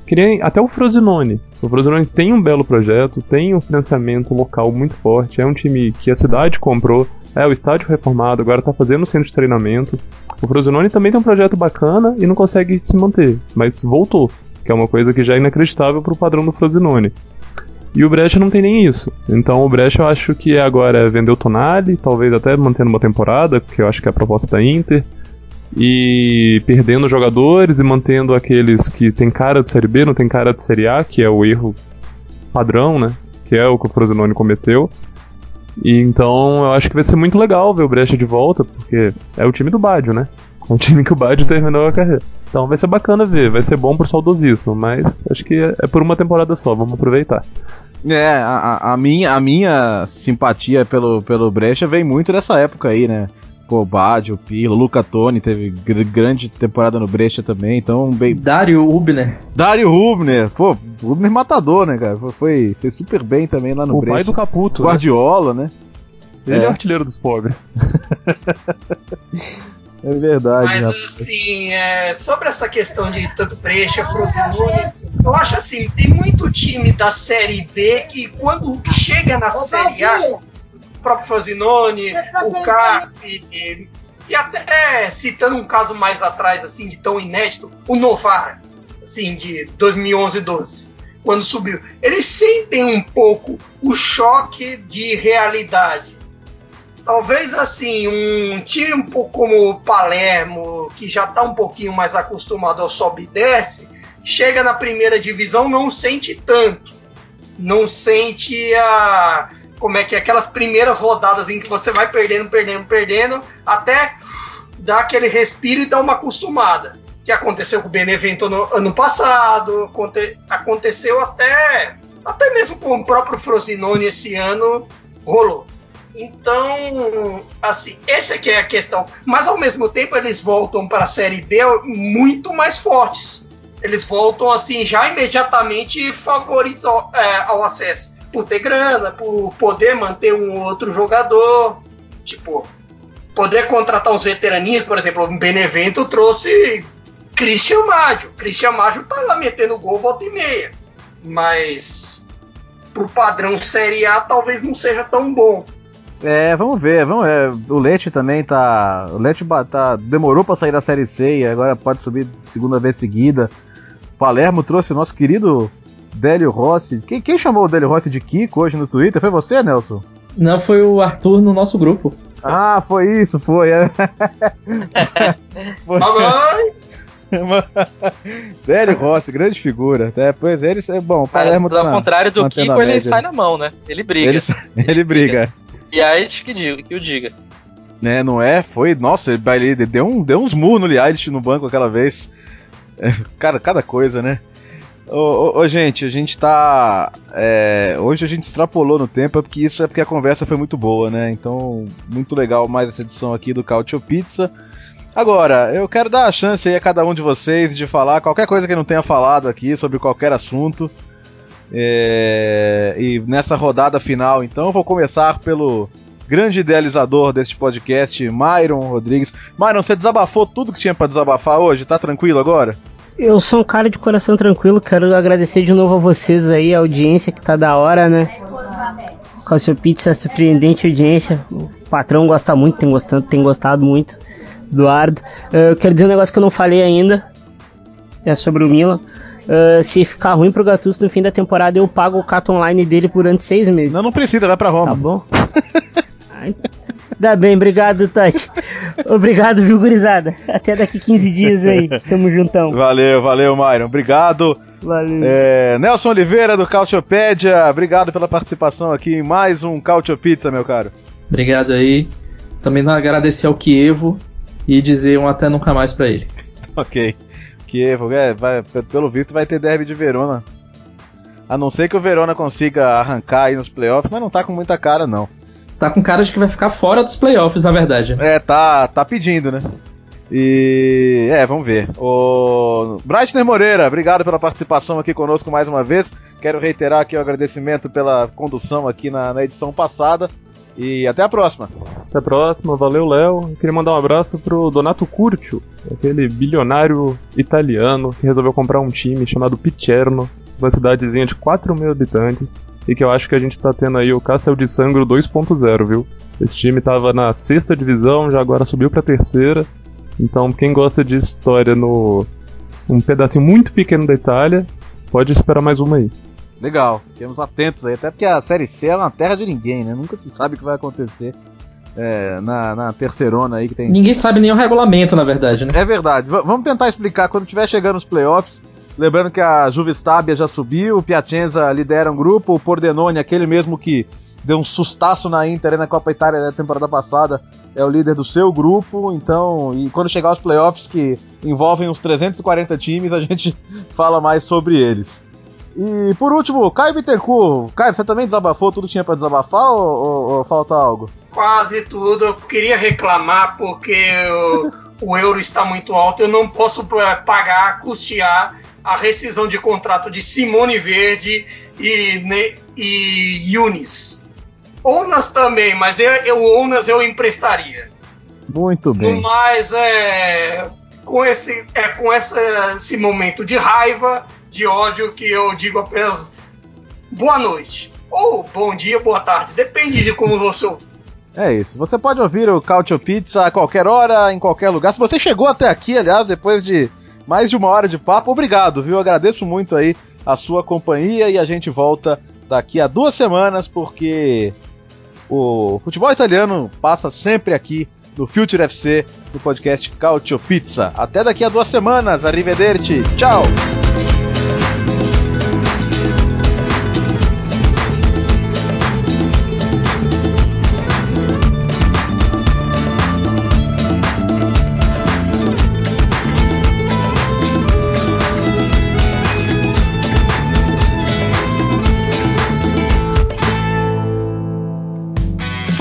que nem até o Frosinone. O Frosinone tem um belo projeto, tem um financiamento local muito forte, é um time que a cidade comprou, é o estádio reformado, agora tá fazendo o centro de treinamento. O Frosinone também tem um projeto bacana e não consegue se manter, mas voltou, que é uma coisa que já é inacreditável pro padrão do Frosinone. E o Brecha não tem nem isso. Então o Brecha eu acho que agora é vender o Tonali, talvez até mantendo uma temporada, porque eu acho que é a proposta da Inter. E perdendo jogadores e mantendo aqueles que tem cara de Série B, não tem cara de Série A, que é o erro padrão, né? Que é o que o Frosinone cometeu. E então eu acho que vai ser muito legal ver o Brecha de volta, porque é o time do Badio, né? É o time que o Badio terminou a carreira. Então vai ser bacana ver, vai ser bom pro saudosismo, mas acho que é por uma temporada só, vamos aproveitar. É, a, a, minha, a minha simpatia pelo, pelo Brecha vem muito dessa época aí, né? Pô, Badio, Pilo, Luca Toni teve gr grande temporada no Brecha também, então bem. Dario Hubner. Dario Hubner, pô, Hubner matador, né, cara? Foi, foi super bem também lá no o Brecha. O pai do Caputo. Guardiola, né? Ele é, é artilheiro dos pobres. É verdade. Mas rapaz. assim, é, sobre essa questão de tanto Brecha, Frosinone, eu acho assim, tem muito time da Série B que quando chega na Série A, o próprio Frosinone, o CAP, e, e até citando um caso mais atrás, assim, de tão inédito, o Novara, assim, de 2011 12 quando subiu. Eles sentem um pouco o choque de realidade Talvez assim, um time como o Palermo, que já está um pouquinho mais acostumado ao sobe e desce, chega na primeira divisão não sente tanto. Não sente a. Como é que é? Aquelas primeiras rodadas em que você vai perdendo, perdendo, perdendo, até dar aquele respiro e dar uma acostumada. Que aconteceu com o Benevento no ano passado, aconte, aconteceu até, até mesmo com o próprio Frosinone esse ano, rolou. Então, assim, essa aqui é a questão. Mas ao mesmo tempo eles voltam para a Série B muito mais fortes. Eles voltam assim já imediatamente favoritos ao, é, ao acesso, por ter grana, por poder manter um outro jogador, tipo poder contratar uns veteraninhos, por exemplo, o Benevento trouxe Christian Maggio. Christian Maggio tá lá metendo gol volta e meia, mas pro padrão Série A talvez não seja tão bom. É, vamos ver, vamos ver. O Leite também tá. O Leite tá, demorou para sair da série C e agora pode subir segunda vez seguida. O Palermo trouxe o nosso querido Délio Rossi. Quem, quem chamou o Délio Rossi de Kiko hoje no Twitter? Foi você, Nelson? Não, foi o Arthur no nosso grupo. Ah, foi isso, foi. É. foi. Mamãe! Délio Rossi, grande figura. É, pois ele é bom. Palermo Mas, tá ao na, contrário do Kiko, ele sai na mão, né? Ele briga. Ele, ele briga. E Light que, diga, que o diga. Né, não é? Foi. Nossa, ele deu, um, deu uns murros no Light no banco aquela vez. É, cara, cada coisa, né? Ô, ô, ô, gente, a gente tá. É, hoje a gente extrapolou no tempo, é porque isso é porque a conversa foi muito boa, né? Então, muito legal mais essa edição aqui do Cautio Pizza. Agora, eu quero dar a chance aí a cada um de vocês de falar qualquer coisa que não tenha falado aqui sobre qualquer assunto. É, e nessa rodada final, então, vou começar pelo grande idealizador deste podcast, Myron Rodrigues. Myron, você desabafou tudo que tinha para desabafar hoje? Tá tranquilo agora? Eu sou um cara de coração tranquilo, quero agradecer de novo a vocês aí, a audiência que tá da hora, né? Calcio Pizza, surpreendente audiência. O patrão gosta muito, tem gostado, tem gostado muito. Eduardo. Eu quero dizer um negócio que eu não falei ainda. É sobre o Milan. Uh, se ficar ruim pro Gattuso no fim da temporada, eu pago o cat online dele durante seis meses. Não, não precisa, vai pra Roma. Tá bom? Dá bem, obrigado, Tati. obrigado, viu, gurizada? Até daqui 15 dias aí. Tamo juntão. Valeu, valeu, Myron. Obrigado. Valeu. É, Nelson Oliveira, do Cautiopédia. Obrigado pela participação aqui em mais um Cautio Pizza, meu caro. Obrigado aí. Também agradecer ao Kievo e dizer um até nunca mais para ele. Ok. Kiev, é, vai, pelo visto vai ter derby de Verona. A não ser que o Verona consiga arrancar aí nos playoffs, mas não tá com muita cara não. Tá com cara de que vai ficar fora dos playoffs, na verdade. É, tá, tá pedindo, né? E é, vamos ver. O Breitner Moreira, obrigado pela participação aqui conosco mais uma vez. Quero reiterar aqui o agradecimento pela condução aqui na, na edição passada. E até a próxima. Até a próxima, valeu Léo. Queria mandar um abraço pro Donato Curcio, aquele bilionário italiano que resolveu comprar um time chamado Picerno, uma cidadezinha de 4 mil habitantes, e que eu acho que a gente tá tendo aí o Castel de Sangro 2.0, viu? Esse time tava na sexta divisão, já agora subiu pra terceira. Então, quem gosta de história no um pedacinho muito pequeno da Itália, pode esperar mais uma aí. Legal, fiquemos atentos aí, até porque a Série C é uma terra de ninguém, né? Nunca se sabe o que vai acontecer é, na, na terceirona aí que tem. Ninguém sabe nem o regulamento, na verdade, né? É verdade. V vamos tentar explicar quando estiver chegando os playoffs. Lembrando que a Juve Stabia já subiu, o Piacenza lidera um grupo, o Pordenone, aquele mesmo que deu um sustaço na Inter na Copa Itália da temporada passada, é o líder do seu grupo, então, e quando chegar os playoffs que envolvem uns 340 times, a gente fala mais sobre eles. E por último, Caio Bittencourt. Caio, você também desabafou tudo que tinha para desabafar ou, ou, ou, falta algo? Quase tudo. Eu queria reclamar porque o, o euro está muito alto. Eu não posso pagar, custear a rescisão de contrato de Simone Verde e, e Yunis. Onas também, mas eu, eu Onas eu emprestaria. Muito bem. No mais, é, com, esse, é, com essa, esse momento de raiva, de ódio, que eu digo apenas boa noite. Ou bom dia, boa tarde. Depende de como você ouvir. É isso. Você pode ouvir o Cautio Pizza a qualquer hora, em qualquer lugar. Se você chegou até aqui, aliás, depois de mais de uma hora de papo, obrigado, viu? Agradeço muito aí a sua companhia e a gente volta daqui a duas semanas, porque o futebol italiano passa sempre aqui no Future FC, no podcast Cautio Pizza. Até daqui a duas semanas. Arrivederci. Tchau!